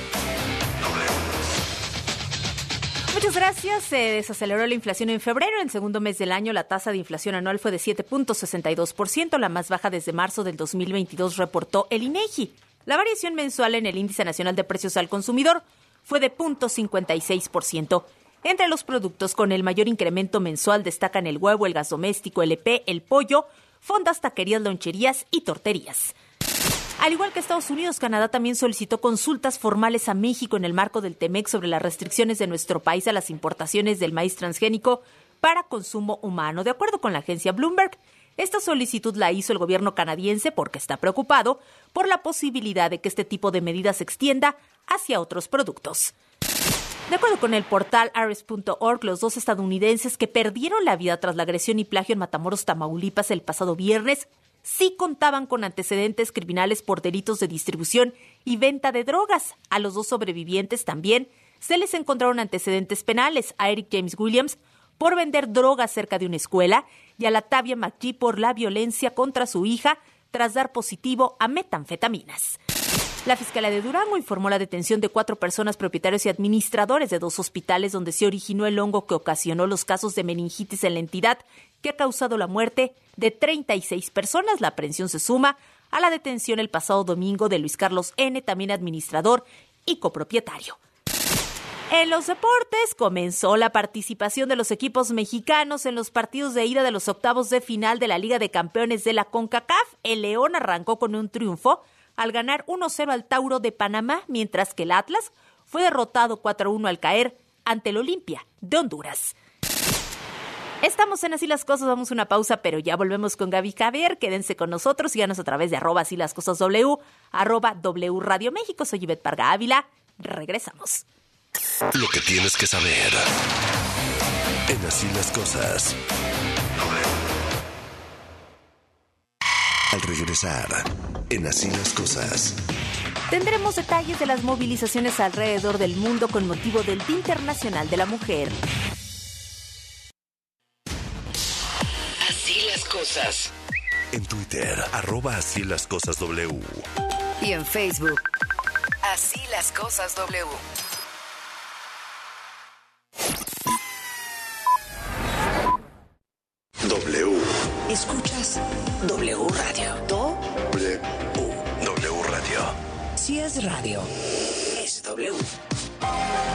S18: Muchas gracias. Se desaceleró la inflación en febrero. En segundo mes del año, la tasa de inflación anual fue de 7.62%, la más baja desde marzo del 2022, reportó el INEGI. La variación mensual en el Índice Nacional de Precios al Consumidor fue de 0.56%. Entre los productos con el mayor incremento mensual destacan el huevo, el gas doméstico, el EP, el pollo, fondas, taquerías, loncherías y torterías. Al igual que Estados Unidos, Canadá también solicitó consultas formales a México en el marco del TEMEC sobre las restricciones de nuestro país a las importaciones del maíz transgénico para consumo humano. De acuerdo con la agencia Bloomberg, esta solicitud la hizo el gobierno canadiense porque está preocupado por la posibilidad de que este tipo de medidas se extienda hacia otros productos. De acuerdo con el portal ares.org, los dos estadounidenses que perdieron la vida tras la agresión y plagio en Matamoros, Tamaulipas, el pasado viernes, sí contaban con antecedentes criminales por delitos de distribución y venta de drogas. A los dos sobrevivientes también se les encontraron antecedentes penales a Eric James Williams por vender drogas cerca de una escuela y a la Tavia McGee por la violencia contra su hija tras dar positivo a metanfetaminas. La Fiscalía de Durango informó la detención de cuatro personas propietarios y administradores de dos hospitales donde se originó el hongo que ocasionó los casos de meningitis en la entidad, que ha causado la muerte de 36 personas. La aprehensión se suma a la detención el pasado domingo de Luis Carlos N., también administrador y copropietario. En los deportes comenzó la participación de los equipos mexicanos en los partidos de ida de los octavos de final de la Liga de Campeones de la CONCACAF. El León arrancó con un triunfo al ganar 1-0 al Tauro de Panamá, mientras que el Atlas fue derrotado 4-1 al caer ante el Olimpia de Honduras. Estamos en Así las Cosas, vamos a una pausa, pero ya volvemos con Gaby Javier. Quédense con nosotros, síganos a través de arroba Así las Cosas W, arroba W Radio México. Soy Ivette Parga Ávila. Regresamos.
S7: Lo que tienes que saber. En así las cosas. Al regresar. En así las cosas.
S18: Tendremos detalles de las movilizaciones alrededor del mundo con motivo del Día Internacional de la Mujer.
S19: Así las cosas.
S7: En Twitter, arroba así las cosas W.
S19: Y en Facebook. Así las cosas W.
S7: W.
S19: Escuchas W Radio. Do.
S7: W. W Radio.
S19: Si es radio, es W.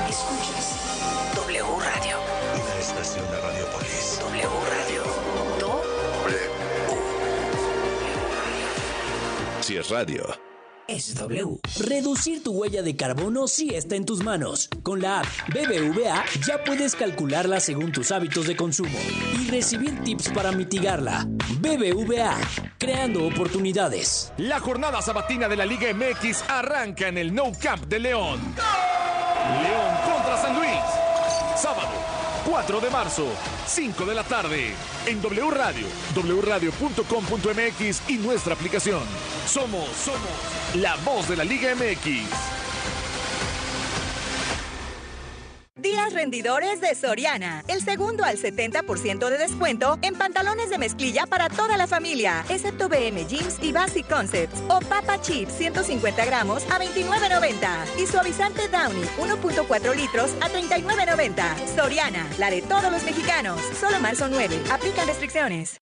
S19: Escuchas W Radio.
S7: Una estación de Radiopolis.
S19: W Radio. Do.
S7: Si es radio.
S19: Es W.
S20: Reducir tu huella de carbono sí está en tus manos. Con la app BBVA ya puedes calcularla según tus hábitos de consumo y recibir tips para mitigarla. BBVA, creando oportunidades.
S21: La jornada sabatina de la Liga MX arranca en el No Camp de León. León contra San Luis. Sábado, 4 de marzo, 5 de la tarde. En W Radio, wradio.com.mx y nuestra aplicación. Somos, somos la voz de la Liga MX.
S22: Días rendidores de Soriana. El segundo al 70% de descuento en pantalones de mezclilla para toda la familia, excepto BM Jeans y Basic Concepts. O Papa Chips 150 gramos a 29.90. Y suavizante Downy 1.4 litros a 39.90. Soriana, la de todos los mexicanos. Solo marzo 9. Aplican restricciones.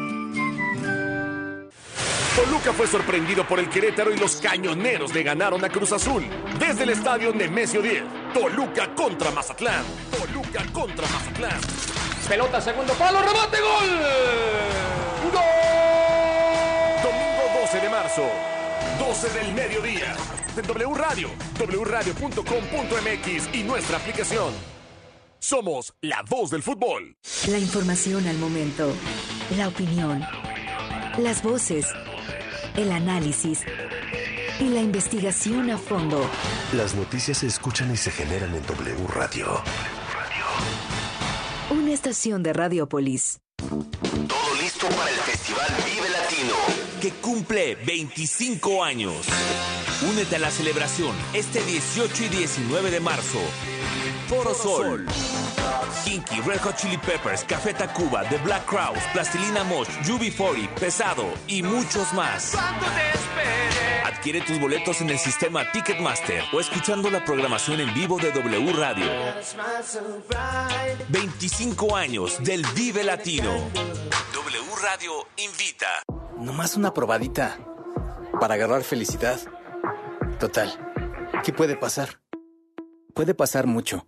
S21: Toluca fue sorprendido por el Querétaro y los cañoneros le ganaron a Cruz Azul. Desde el estadio Nemesio 10. Toluca contra Mazatlán. Toluca contra Mazatlán.
S23: Pelota, segundo palo, rebote, gol.
S21: ¡Gol! Domingo 12 de marzo. 12 del mediodía. En W Radio, wradio.com.mx y nuestra aplicación. Somos la voz del fútbol.
S4: La información al momento. La opinión. Las voces el análisis y la investigación a fondo.
S7: Las noticias se escuchan y se generan en W Radio.
S4: Una estación de Radiopolis.
S7: Todo listo para el Festival Vive Latino.
S2: Que cumple 25 años. Únete a la celebración este 18 y 19 de marzo. Foro Sol. Kinky, Red Hot Chili Peppers, Café Tacuba, The Black Crowes, Plastilina Mosh, UB40, Pesado y muchos más. Adquiere tus boletos en el sistema Ticketmaster o escuchando la programación en vivo de W Radio. 25 años del Vive Latino. W Radio invita.
S24: Nomás una probadita para agarrar felicidad. Total, ¿qué puede pasar? Puede pasar mucho.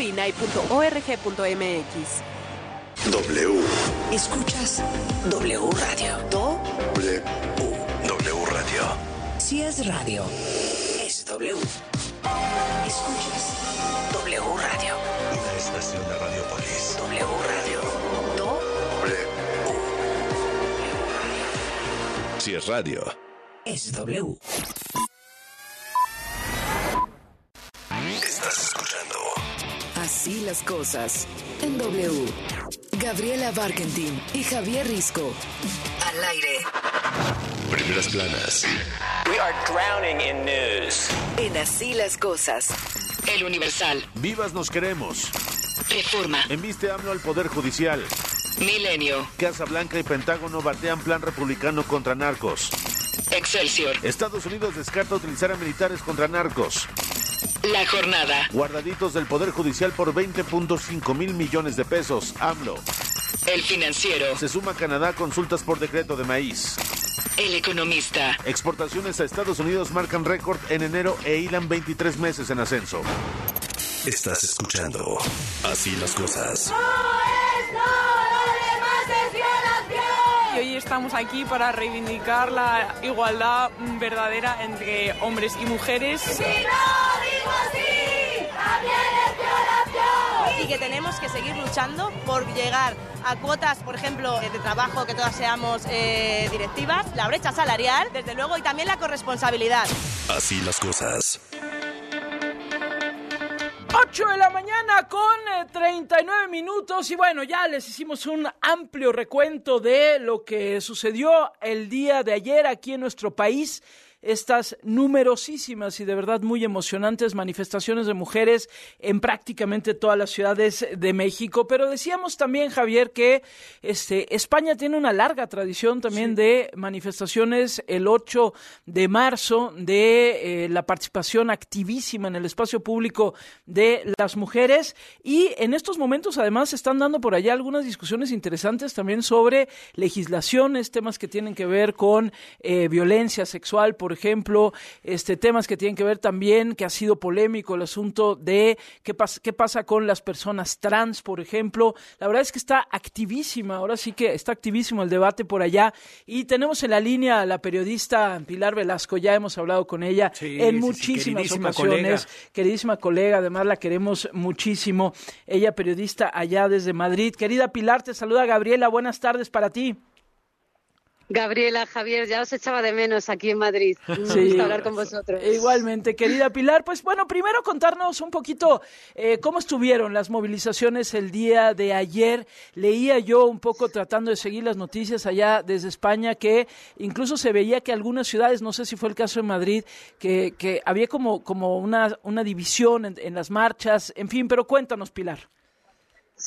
S25: inai.org.mx.
S7: W.
S19: Escuchas W Radio.
S7: W. W Radio.
S19: Si es radio, es W. Escuchas W Radio.
S7: Una estación de Radiopolis.
S19: W Radio.
S7: W. Si es radio,
S19: es W. Así las cosas. En W. Gabriela Barkentin y Javier Risco. Al aire.
S7: Primeras planas.
S26: We are drowning in news.
S19: En Así las cosas. El Universal.
S27: Vivas nos queremos.
S19: Reforma.
S27: Enviste AMLO al Poder Judicial.
S19: Milenio.
S27: Casa Blanca y Pentágono batean plan republicano contra narcos.
S19: Excelsior.
S27: Estados Unidos descarta utilizar a militares contra narcos.
S19: La jornada.
S27: Guardaditos del Poder Judicial por 20.5 mil millones de pesos. AMLO.
S19: El financiero.
S27: Se suma Canadá a consultas por decreto de maíz.
S19: El economista.
S27: Exportaciones a Estados Unidos marcan récord en enero e hilan 23 meses en ascenso.
S7: Estás escuchando Así las cosas.
S28: Y hoy estamos aquí para reivindicar la igualdad verdadera entre hombres y mujeres.
S29: Y que tenemos que seguir luchando por llegar a cuotas, por ejemplo, de trabajo, que todas seamos eh, directivas, la brecha salarial, desde luego, y también la corresponsabilidad.
S7: Así las cosas.
S11: 8 de la mañana con 39 eh, minutos. Y bueno, ya les hicimos un amplio recuento de lo que sucedió el día de ayer aquí en nuestro país estas numerosísimas y de verdad muy emocionantes manifestaciones de mujeres en prácticamente todas las ciudades de México. Pero decíamos también, Javier, que este, España tiene una larga tradición también de manifestaciones el 8 de marzo, de eh, la participación activísima en el espacio público de las mujeres. Y en estos momentos, además, se están dando por allá algunas discusiones interesantes también sobre legislaciones, temas que tienen que ver con eh, violencia sexual, por ejemplo, este, temas que tienen que ver también, que ha sido polémico el asunto de qué, pasa qué pasa con las personas trans, por ejemplo. La verdad es que está activísima, ahora sí que está activísimo el debate por allá. Y tenemos en la línea a la periodista Pilar Velasco, ya hemos hablado con ella en muchísimas ocasiones. Queridísima colega, además la queremos muchísimo. Ella periodista allá desde Madrid. Querida Pilar, te saluda Gabriela, buenas tardes para ti.
S30: Gabriela, Javier, ya os echaba de menos aquí en Madrid. Sí, hablar con vosotros.
S11: Igualmente, querida Pilar. Pues bueno, primero contarnos un poquito eh, cómo estuvieron las movilizaciones el día de ayer. Leía yo un poco tratando de seguir las noticias allá desde España que incluso se veía que algunas ciudades, no sé si fue el caso de Madrid, que, que había como, como una, una división en las marchas. En fin, pero cuéntanos, Pilar.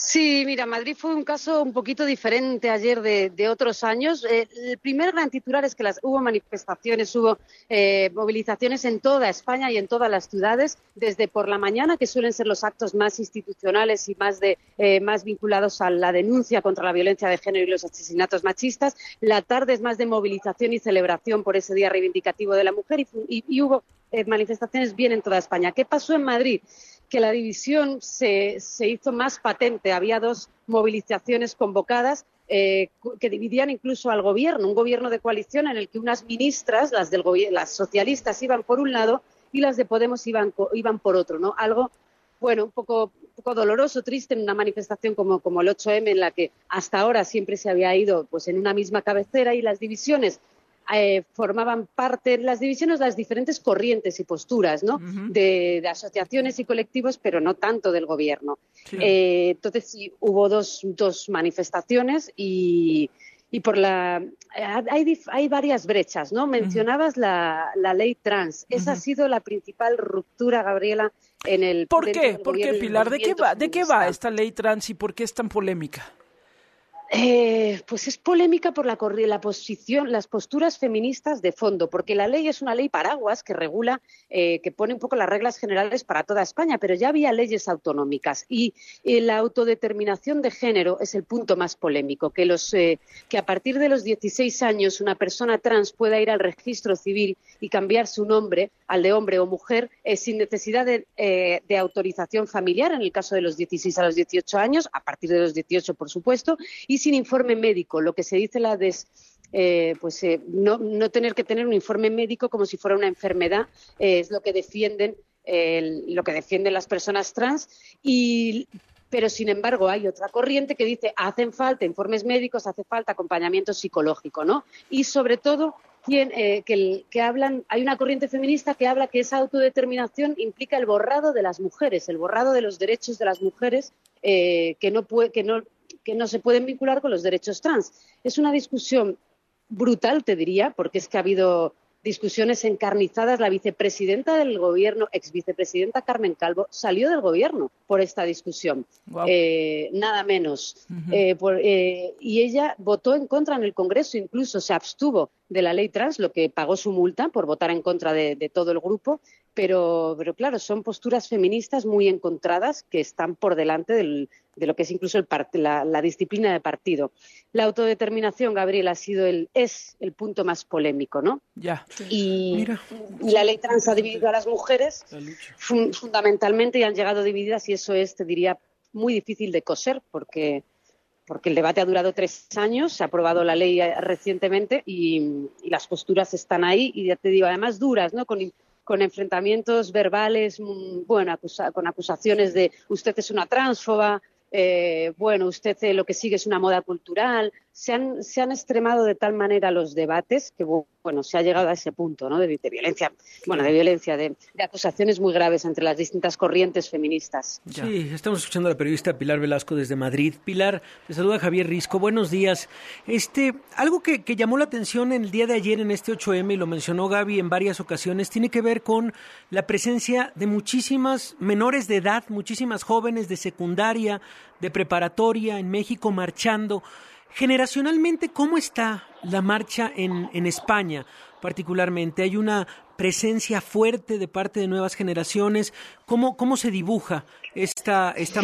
S30: Sí, mira, Madrid fue un caso un poquito diferente ayer de, otros años. Eh, el primer gran titular es que las, hubo manifestaciones, hubo eh, movilizaciones en toda España y en todas las ciudades, desde por la mañana, que suelen ser los actos más institucionales y más, de, eh, más vinculados a la denuncia contra la violencia de género y los asesinatos machistas. La tarde es más de movilización y celebración por ese Día Reivindicativo de la Mujer y hubo manifestaciones bien en toda España. ¿Qué pasó en Madrid? Que la división se, se hizo más patente. Había dos movilizaciones convocadas eh, que dividían incluso al gobierno, un gobierno de coalición en el que unas ministras, las, del las socialistas, iban por un lado y las de Podemos iban, iban por otro, ¿no? Algo, bueno, un poco, poco doloroso, triste en una manifestación como, como el 8M, en la que hasta ahora siempre se había ido pues, en una misma cabecera y las divisiones eh, formaban parte, las divisiones, las diferentes corrientes y posturas ¿no? de, asociaciones y colectivos, pero no tanto del gobierno. Eh, entonces sí, hubo dos, dos manifestaciones y, y por la hay, hay, varias brechas, ¿no? Mencionabas la, la, ley trans. Esa ha sido la principal ruptura, Gabriela, en el.
S11: ¿Por qué? ¿Por qué, Pilar? ¿De qué va? ¿De qué va esta ley trans y por qué es tan polémica?
S30: Eh, pues es polémica por la, la, posición, las posturas feministas de fondo, porque la ley es una ley paraguas que regula, eh, que pone un poco las reglas generales para toda España, pero ya había leyes autonómicas y eh, la autodeterminación de género es el punto más polémico, que, los, que a partir de los 16 años una persona trans pueda ir al registro civil y cambiar su nombre al de hombre o mujer sin necesidad de, de autorización familiar, en el caso de los 16 a los 18 años, a partir de los 18, por supuesto, y sin informe médico, lo que se dice la des, eh, pues eh, no, no, tener que tener un informe médico como si fuera una enfermedad eh, es lo que defienden lo que defienden las personas trans y pero sin embargo hay otra corriente que dice hacen falta informes médicos, hace falta acompañamiento psicológico, ¿no? Y sobre todo que, que, hablan, hay una corriente feminista que habla que esa autodeterminación implica el borrado de las mujeres, el borrado de los derechos de las mujeres que no puede, que no que no se pueden vincular con los derechos trans. Es una discusión brutal, te diría, porque es que ha habido discusiones encarnizadas. La vicepresidenta del gobierno, ex vicepresidenta Carmen Calvo, salió del gobierno por esta discusión, eh, nada menos. Eh, eh, y ella votó en contra en el Congreso, incluso se abstuvo de la ley trans, lo que pagó su multa por votar en contra de todo el grupo pero, pero claro, son posturas feministas muy encontradas que están por delante del, de lo que es incluso el la, la, disciplina de partido. La autodeterminación, Gabriel, ha sido el, es el punto más polémico, ¿no?
S11: Ya.
S30: Y, la ley trans ha dividido a las mujeres fundamentalmente y han llegado divididas y eso es, te diría, muy difícil de coser porque porque el debate ha durado tres años, se ha aprobado la ley recientemente y, y las posturas están ahí y ya te digo, además duras, ¿no? Con, con enfrentamientos verbales, mm, bueno, con acusaciones de usted es una transfoba, eh, bueno, usted eh, lo que sigue es una moda cultural. Se han, se han extremado de tal manera los debates que, bueno, se ha llegado a ese punto, ¿no? De, violencia, bueno, de violencia, de, acusaciones muy graves entre las distintas corrientes feministas.
S12: Sí, estamos escuchando a la periodista Pilar Velasco desde Madrid. Pilar, te saluda Javier Risco. Buenos días. Este, algo que, que llamó la atención en el día de ayer en este 8M y lo mencionó Gaby en varias ocasiones tiene que ver con la presencia de muchísimas menores de edad, muchísimas jóvenes de secundaria, de preparatoria en México marchando. Generacionalmente, ¿cómo está la marcha en, en España particularmente? ¿Hay una presencia fuerte de parte de nuevas generaciones? ¿Cómo, cómo se dibuja esta, esta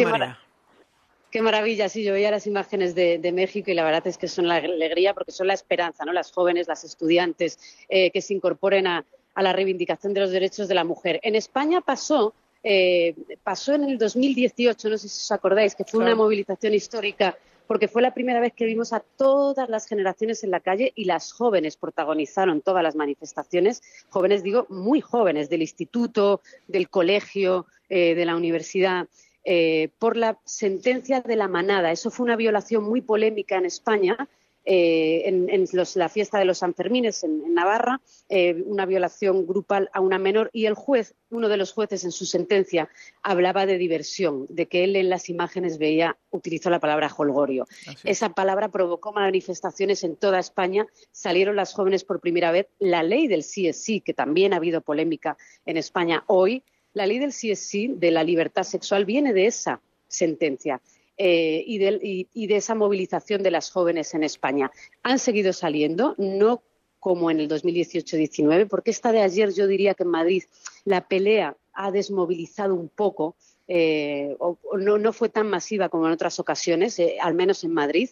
S30: qué maravilla, sí, yo veía las imágenes de, de, México y la verdad es que son la alegría porque son la esperanza, ¿no? Las jóvenes, las estudiantes eh, que se incorporen a, a, la reivindicación de los derechos de la mujer. En España pasó, eh, pasó en el 2018, no sé si os acordáis, que fue claro. una movilización histórica porque fue la primera vez que vimos a todas las generaciones en la calle y las jóvenes protagonizaron todas las manifestaciones, jóvenes digo muy jóvenes, del instituto, del colegio, eh, de la universidad, eh, por la sentencia de la manada. Eso fue una violación muy polémica en España eh, en, en los, la fiesta de los Sanfermines en, en Navarra, eh, una violación grupal a una menor y el juez, uno de los jueces en su sentencia, hablaba de diversión, de que él en las imágenes veía, utilizó la palabra holgorio. Esa palabra provocó manifestaciones en toda España, salieron las jóvenes por primera vez. La ley del sí es sí, que también ha habido polémica en España hoy, la ley del sí es sí, de la libertad sexual, viene de esa sentencia eh, y, de, y, y, de, esa movilización de las jóvenes en España. Han seguido saliendo, no como en el 2018-19, porque esta de ayer yo diría que en Madrid la pelea ha desmovilizado un poco, eh, o, no, no, fue tan masiva como en otras ocasiones, eh, al menos en Madrid,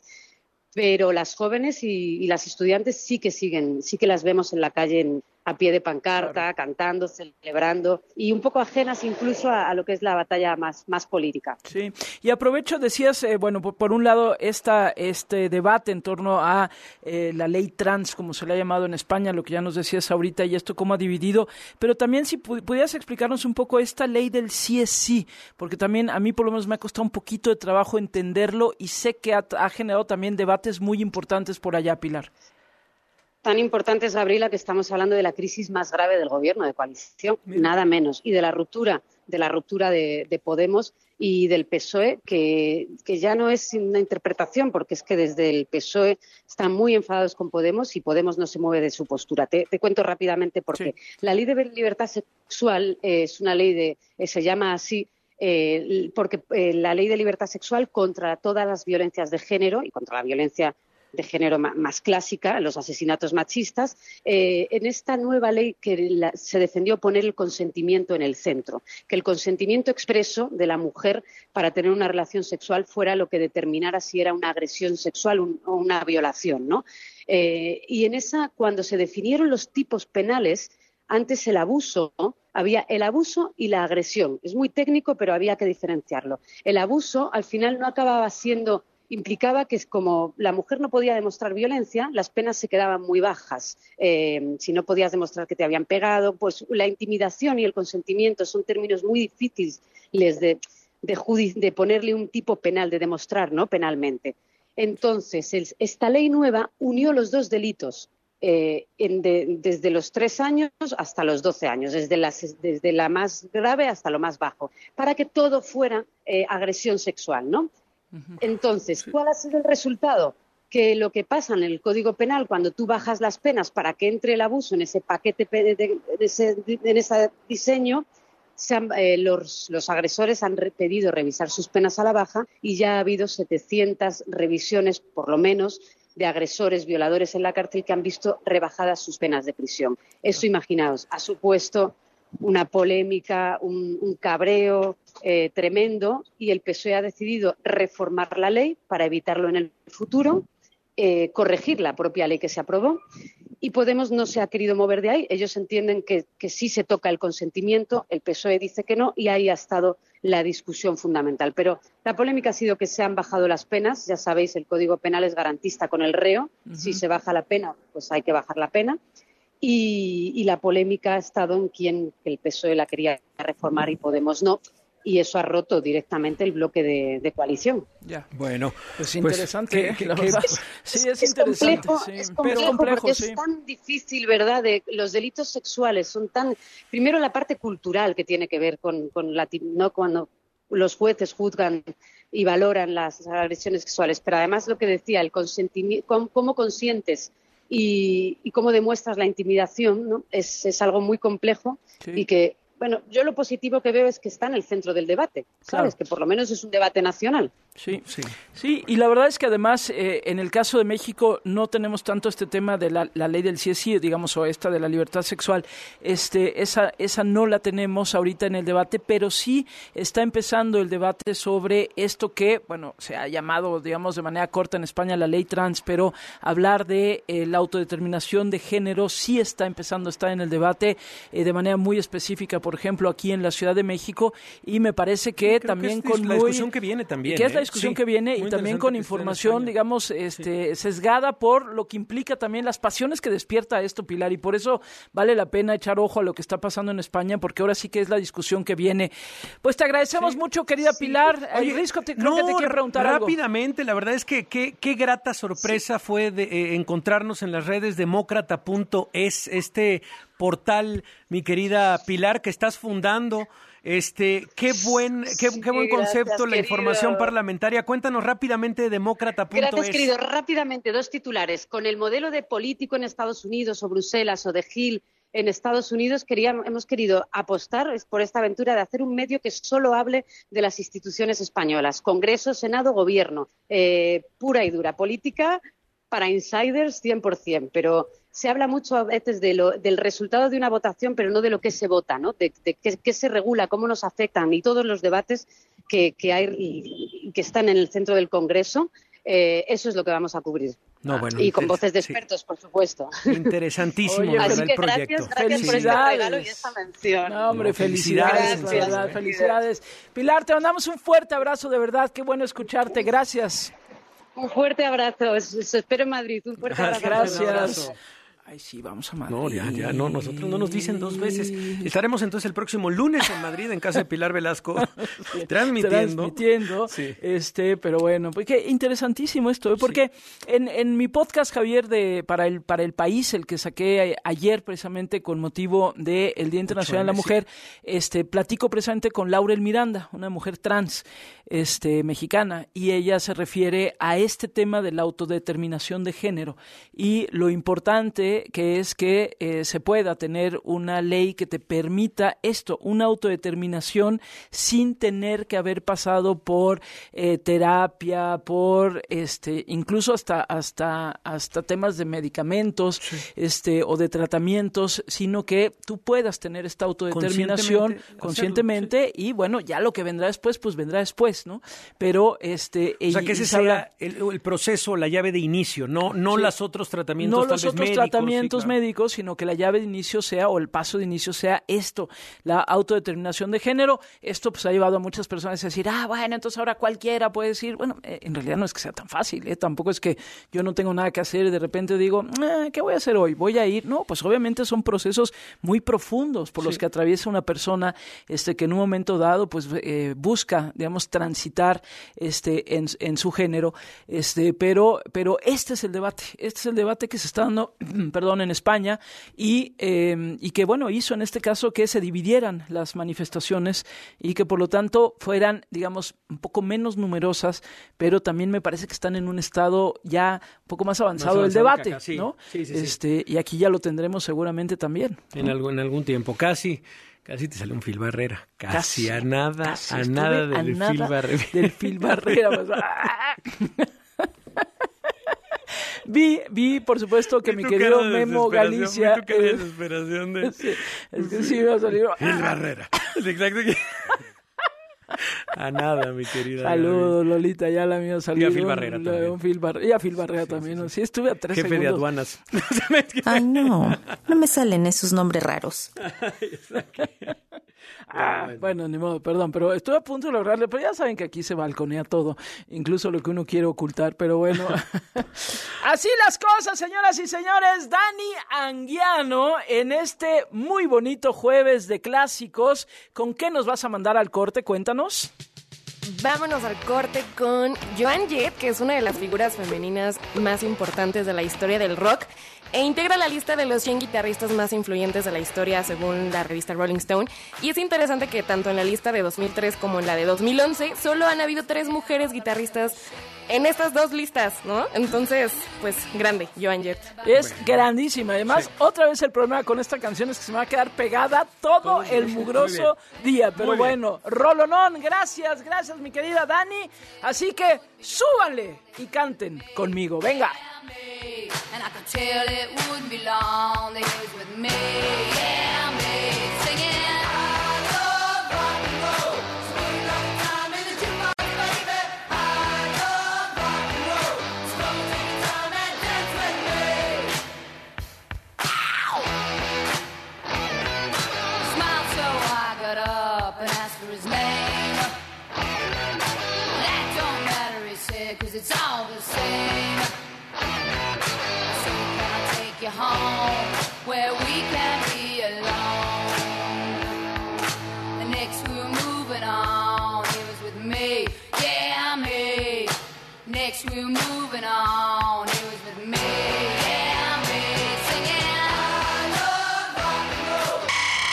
S30: pero las jóvenes y, y, las estudiantes sí que siguen, sí que las vemos en la calle en, a pie de pancarta, claro. cantando, celebrando y un poco ajenas incluso a, a, lo que es la batalla más, más política.
S11: Sí, y aprovecho, decías, eh, bueno, por, por, un lado, esta, este debate en torno a eh, la ley trans, como se le ha llamado en España, lo que ya nos decías ahorita y esto cómo ha dividido, pero también si pudieras explicarnos un poco esta ley del sí es sí, porque también a mí por lo menos me ha costado un poquito de trabajo entenderlo y sé que ha, ha generado también debates muy importantes por allá, Pilar
S30: tan importante es, Gabriela, que estamos hablando de la crisis más grave del gobierno de coalición, nada menos, y de la ruptura, de la ruptura de, de Podemos y del PSOE, que, que, ya no es una interpretación, porque es que desde el PSOE están muy enfadados con Podemos y Podemos no se mueve de su postura. Te, te cuento rápidamente por qué. Sí. La ley de libertad sexual eh, es una ley de, eh, se llama así, eh, porque eh, la ley de libertad sexual contra todas las violencias de género y contra la violencia de género más clásica, los asesinatos machistas, eh, en esta nueva ley que se defendió poner el consentimiento en el centro, que el consentimiento expreso de la mujer para tener una relación sexual fuera lo que determinara si era una agresión sexual o una violación, ¿no? Eh, y en esa, cuando se definieron los tipos penales, antes el abuso, había el abuso y la agresión. Es muy técnico, pero había que diferenciarlo. El abuso al final no acababa siendo implicaba que como la mujer no podía demostrar violencia, las penas se quedaban muy bajas. Eh, si no podías demostrar que te habían pegado, pues la intimidación y el consentimiento son términos muy difíciles de, de, ponerle un tipo penal, de demostrar ¿no? penalmente. Entonces, esta ley nueva unió los dos delitos, eh, desde los tres años hasta los doce años, desde, la más grave hasta lo más bajo, para que todo fuera eh, agresión sexual, ¿no? Entonces, ¿cuál ha sido el resultado? Que lo que pasa en el Código Penal, cuando tú bajas las penas para que entre el abuso en ese paquete, de, de, ese, en ese diseño, se han, eh, los, los, agresores han pedido revisar sus penas a la baja y ya ha habido 700 revisiones, por lo menos, de agresores, violadores en la cárcel que han visto rebajadas sus penas de prisión. Eso, imaginaos, ha supuesto una polémica, un, un cabreo eh, tremendo y el PSOE ha decidido reformar la ley para evitarlo en el futuro, eh, corregir la propia ley que se aprobó y Podemos no se ha querido mover de ahí. Ellos entienden que, que sí se toca el consentimiento, el PSOE dice que no y ahí ha estado la discusión fundamental. Pero la polémica ha sido que se han bajado las penas. Ya sabéis, el Código Penal es garantista con el reo. Uh -huh. Si se baja la pena, pues hay que bajar la pena. Y, y, la polémica ha estado en quién el PSOE la quería reformar y Podemos no. y eso ha roto directamente el bloque de, coalición.
S11: Ya.
S12: Bueno,
S11: pues, pues interesante. ¿eh? sí, es, interesante.
S30: Complejo, es complejo, porque es tan difícil, ¿verdad? De, los delitos sexuales son tan. Primero, la parte cultural que tiene que ver con, con la, ¿no? cuando los jueces juzgan y valoran las agresiones sexuales, pero además lo que decía, el consentimiento, cómo, consientes y, cómo demuestras la intimidación, ¿no? es, es algo muy complejo y que bueno, yo lo positivo que veo es que está en el centro del debate, ¿sabes? Que por lo menos es un debate nacional.
S11: Sí, sí. Sí, y la verdad es que además eh, en el caso de México no tenemos tanto este tema de la, ley del sí digamos, o esta de la libertad sexual. Este, esa, esa no la tenemos ahorita en el debate, pero sí está empezando el debate sobre esto que, bueno, se ha llamado, digamos, de manera corta en España la ley trans, pero hablar de eh, la autodeterminación de género sí está empezando, está en el debate eh, de manera muy específica, por ejemplo, aquí en la Ciudad de México, y me parece que también con
S12: la discusión que viene también
S11: discusión que viene y también con información, digamos, este, sesgada por lo que implica también las pasiones que despierta esto, Pilar, y por eso vale la pena echar ojo a lo que está pasando en España, porque ahora sí que es la discusión que viene. Pues te agradecemos mucho, querida Pilar. Oye, Risco, te, creo que te quiero preguntar
S12: rápidamente, la verdad es que qué, grata sorpresa fue de, eh, encontrarnos en las redes demócrata.es, este portal, mi querida Pilar, que estás fundando. Este, qué buen, qué, buen concepto la información parlamentaria. Cuéntanos rápidamente de demócrata.es.
S30: Gracias, querido. Rápidamente, dos titulares. Con el modelo de político en Estados Unidos o Bruselas o de Gil en Estados Unidos queríamos, hemos querido apostar por esta aventura de hacer un medio que solo hable de las instituciones españolas, Congreso, Senado, Gobierno, eh, pura y dura política para insiders 100%, pero se habla mucho a veces de lo, del resultado de una votación, pero no de lo que se vota, ¿no? de, qué, se regula, cómo nos afectan y todos los debates que, hay y, que están en el centro del Congreso. Eh, eso es lo que vamos a cubrir. y con voces de expertos, por supuesto.
S12: Interesantísimo el proyecto.
S30: Gracias, por este regalo y esta mención.
S11: No, hombre, felicidades, felicidades. Pilar, te mandamos un fuerte abrazo, de verdad. Qué bueno escucharte. Gracias.
S30: Un fuerte abrazo. Os, espero en Madrid. Un fuerte abrazo.
S11: Gracias. Ay, sí, vamos a Madrid.
S12: No, ya, ya, no, nosotros no nos dicen dos veces. Estaremos entonces el próximo lunes en Madrid, en casa de Pilar Velasco, transmitiendo.
S11: Transmitiendo, este, pero bueno, pues qué interesantísimo esto, ¿eh? porque en, en mi podcast, Javier, de para el, para el país, el que saqué ayer precisamente con motivo del Día Internacional de la Mujer, este, platico precisamente con Laurel Miranda, una mujer trans, este, mexicana, y ella se refiere a este tema de la autodeterminación de género y lo importante que es que eh, se pueda tener una ley que te permita esto, una autodeterminación sin tener que haber pasado por eh, terapia, por este, incluso hasta hasta hasta temas de medicamentos, este o de tratamientos, sino que tú puedas tener esta autodeterminación conscientemente, y bueno, ya lo que vendrá después, pues vendrá después, ¿no? Pero este,
S12: o sea que ese sea el, proceso, la llave de inicio, no no los otros tratamientos,
S11: no los otros tratamientos médicos, sino que la llave de inicio sea o el paso de inicio sea esto, la autodeterminación de género. Esto pues ha llevado a muchas personas a decir, ah, bueno, entonces ahora cualquiera puede decir, bueno, eh, en realidad no es que sea tan fácil, ¿eh? tampoco es que yo no tengo nada que hacer y de repente digo, eh, ¿qué voy a hacer hoy? Voy a ir. No, pues obviamente son procesos muy profundos por los que atraviesa una persona este, que en un momento dado pues eh, busca, digamos, transitar este, en, en su género, este, pero, pero este es el debate, este es el debate que se está dando perdón, en España y, eh, y que, bueno, hizo en este caso que se dividieran las manifestaciones y que por lo tanto fueran, digamos, un poco menos numerosas, pero también me parece que están en un estado ya un poco más avanzado, del debate, ¿no? Sí, sí, este, y aquí ya lo tendremos seguramente también.
S12: En, algún, en algún tiempo, casi. Casi te sale un Phil Barrera. Casi, a nada, a nada del Phil Barrera.
S11: Del Phil Barrera. Vi, vi, por supuesto, que mi querido Memo Galicia.
S12: qué desesperación de...
S11: es que sí me va a salir.
S12: El Barrera. Exacto. A nada, mi querida.
S11: Saludos, Lolita, ya la mía salió.
S12: Y a Phil Barrera también.
S11: Phil y a Phil Barrera también. Sí, estuve a tres
S12: Jefe de aduanas.
S31: Ay, no. No me salen esos nombres raros.
S32: Ah, bueno, ni modo, perdón, pero estoy a punto de lograrle, pero ya saben que aquí se balconea todo, incluso lo que uno quiere ocultar, pero bueno. Así las cosas, señoras y señores, Dani Anguiano en este muy bonito jueves de clásicos, ¿con qué nos vas a mandar al corte? Cuéntanos.
S33: Vámonos al corte con Joan Jett, que es una de las figuras femeninas más importantes de la historia del rock e integra la lista de los 100 guitarristas más influyentes de la historia según la revista Rolling Stone. Y es interesante que tanto en la lista de 2003 como en la de 2011 solo han habido tres mujeres guitarristas en estas dos listas, ¿no? Entonces, pues grande, Joan Jett.
S32: Es grandísima. Además, otra vez el problema con esta canción es que se me va a quedar pegada todo, el mugroso día. Pero bueno, Rolonón, gracias, gracias mi querida Dani. Así que súbanle y canten conmigo. Venga. And I could tell it wouldn't be long. They was with me, yeah,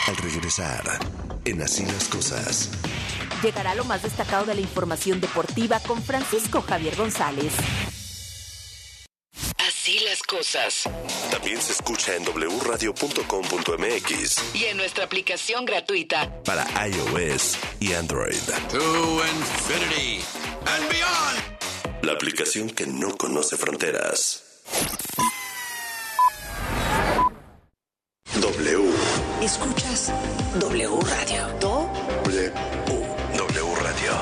S7: Al regresar, en Así las Cosas,
S34: Llegará lo más destacado de la información deportiva con Francisco Javier González.
S19: Así las cosas.
S7: también se escucha en wradio.com.mx
S19: Y en nuestra aplicación gratuita.
S7: para iOS y Android.
S35: To infinity and beyond.
S7: La aplicación que no conoce fronteras. W.
S36: Escuchas W Radio. Do
S7: W. W Radio.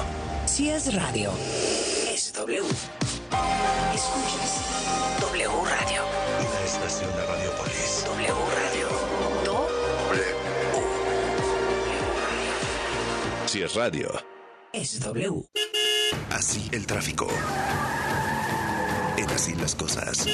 S36: si es radio. Es W. Escuchas W Radio.
S7: Una estación de Radiopolis.
S36: W Radio. Do
S7: Si es radio,
S36: es W.
S7: así el tráfico. En así las cosas.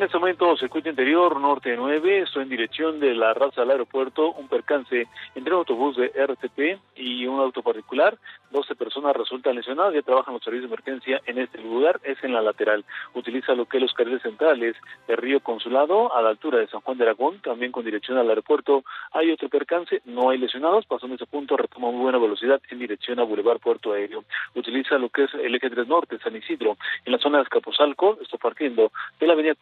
S37: En este momento circuito interior norte 9, estoy en dirección de la raza al aeropuerto, un percance entre un autobús de RTP y un auto particular, 12 personas resultan lesionadas, ya trabajan los servicios de emergencia en este lugar, es en la lateral, utiliza lo que es los carriles centrales de Río Consulado a la altura de San Juan de Aragón, también con dirección al aeropuerto, hay otro percance, no hay lesionados, pasando ese punto retoma muy buena velocidad en dirección a Boulevard Puerto Aéreo, utiliza lo que es el eje 3 norte, San Isidro, en la zona de Escapozalco, esto partiendo de la avenida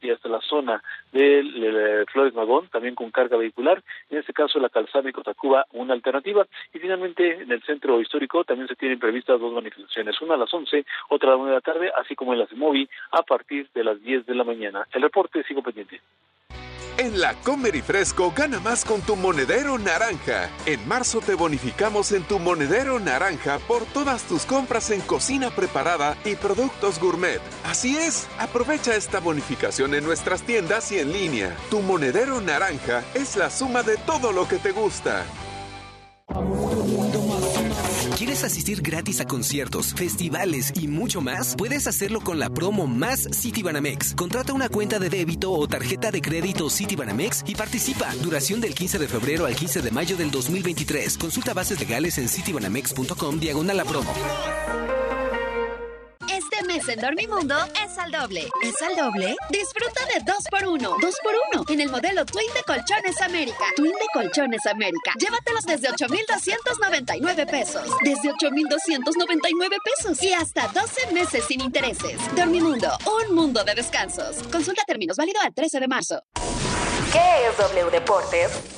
S37: Y hasta la zona de Flores Magón, también con carga vehicular, en este caso la calzada de Cotacuba, una alternativa, y finalmente en el centro histórico también se tienen previstas dos manifestaciones, una a las 11, otra a la 1 de la tarde, así como en la CEMOVI a partir de las 10 de la mañana. El reporte sigo pendiente.
S38: En la Comer y Fresco gana más con tu monedero naranja. En marzo te bonificamos en tu monedero naranja por todas tus compras en cocina preparada y productos gourmet. Así es, aprovecha esta bonificación en nuestras tiendas y en línea. Tu monedero naranja es la suma de todo lo que te gusta.
S39: ¿Quieres asistir gratis a conciertos, festivales y mucho más? Puedes hacerlo con la promo Más Citibanamex. Contrata una cuenta de débito o tarjeta de crédito Citibanamex y participa. Duración del 15 de febrero al 15 de mayo del 2023. Consulta bases legales en citibanamex.com diagonal a promo.
S40: En Dormimundo es al doble. ¿Es al doble? Disfruta de 2x1. 2x1 en el modelo Twin de Colchones América. Twin de Colchones América. Llévatelos desde 8,299 pesos. Desde 8,299 pesos. Y hasta 12 meses sin intereses. Dormimundo, un mundo de descansos. Consulta términos válido al 13 de marzo.
S33: ¿Qué es W Deportes?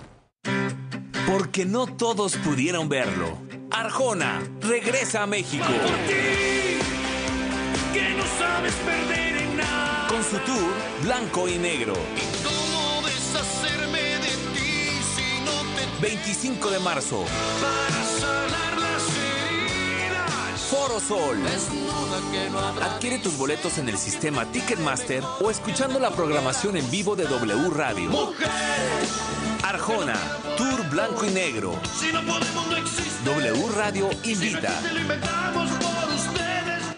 S2: Porque no todos pudieron verlo. Arjona regresa a México.
S41: que no sabes perder en nada.
S2: Con su tour Blanco y Negro.
S41: ¿Cómo deshacerme de ti si no te
S2: 25 de marzo.
S41: para habrá
S2: Adquiere tus boletos en el sistema Ticketmaster o escuchando la programación en vivo de W Radio.
S41: mujer.
S2: Arjona, Tour Blanco y Negro.
S41: Si no podemos, no existe.
S2: W Radio invita.
S41: Te lo inventamos por ustedes.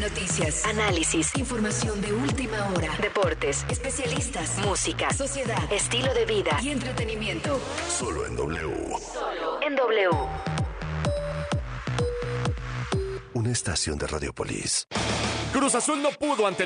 S4: Noticias, análisis, información de última hora, deportes, especialistas, música, sociedad, estilo de vida y entretenimiento.
S7: Solo en W.
S4: Solo en W.
S7: Una estación de Radiopolis.
S21: Cruz Azul no pudo ante el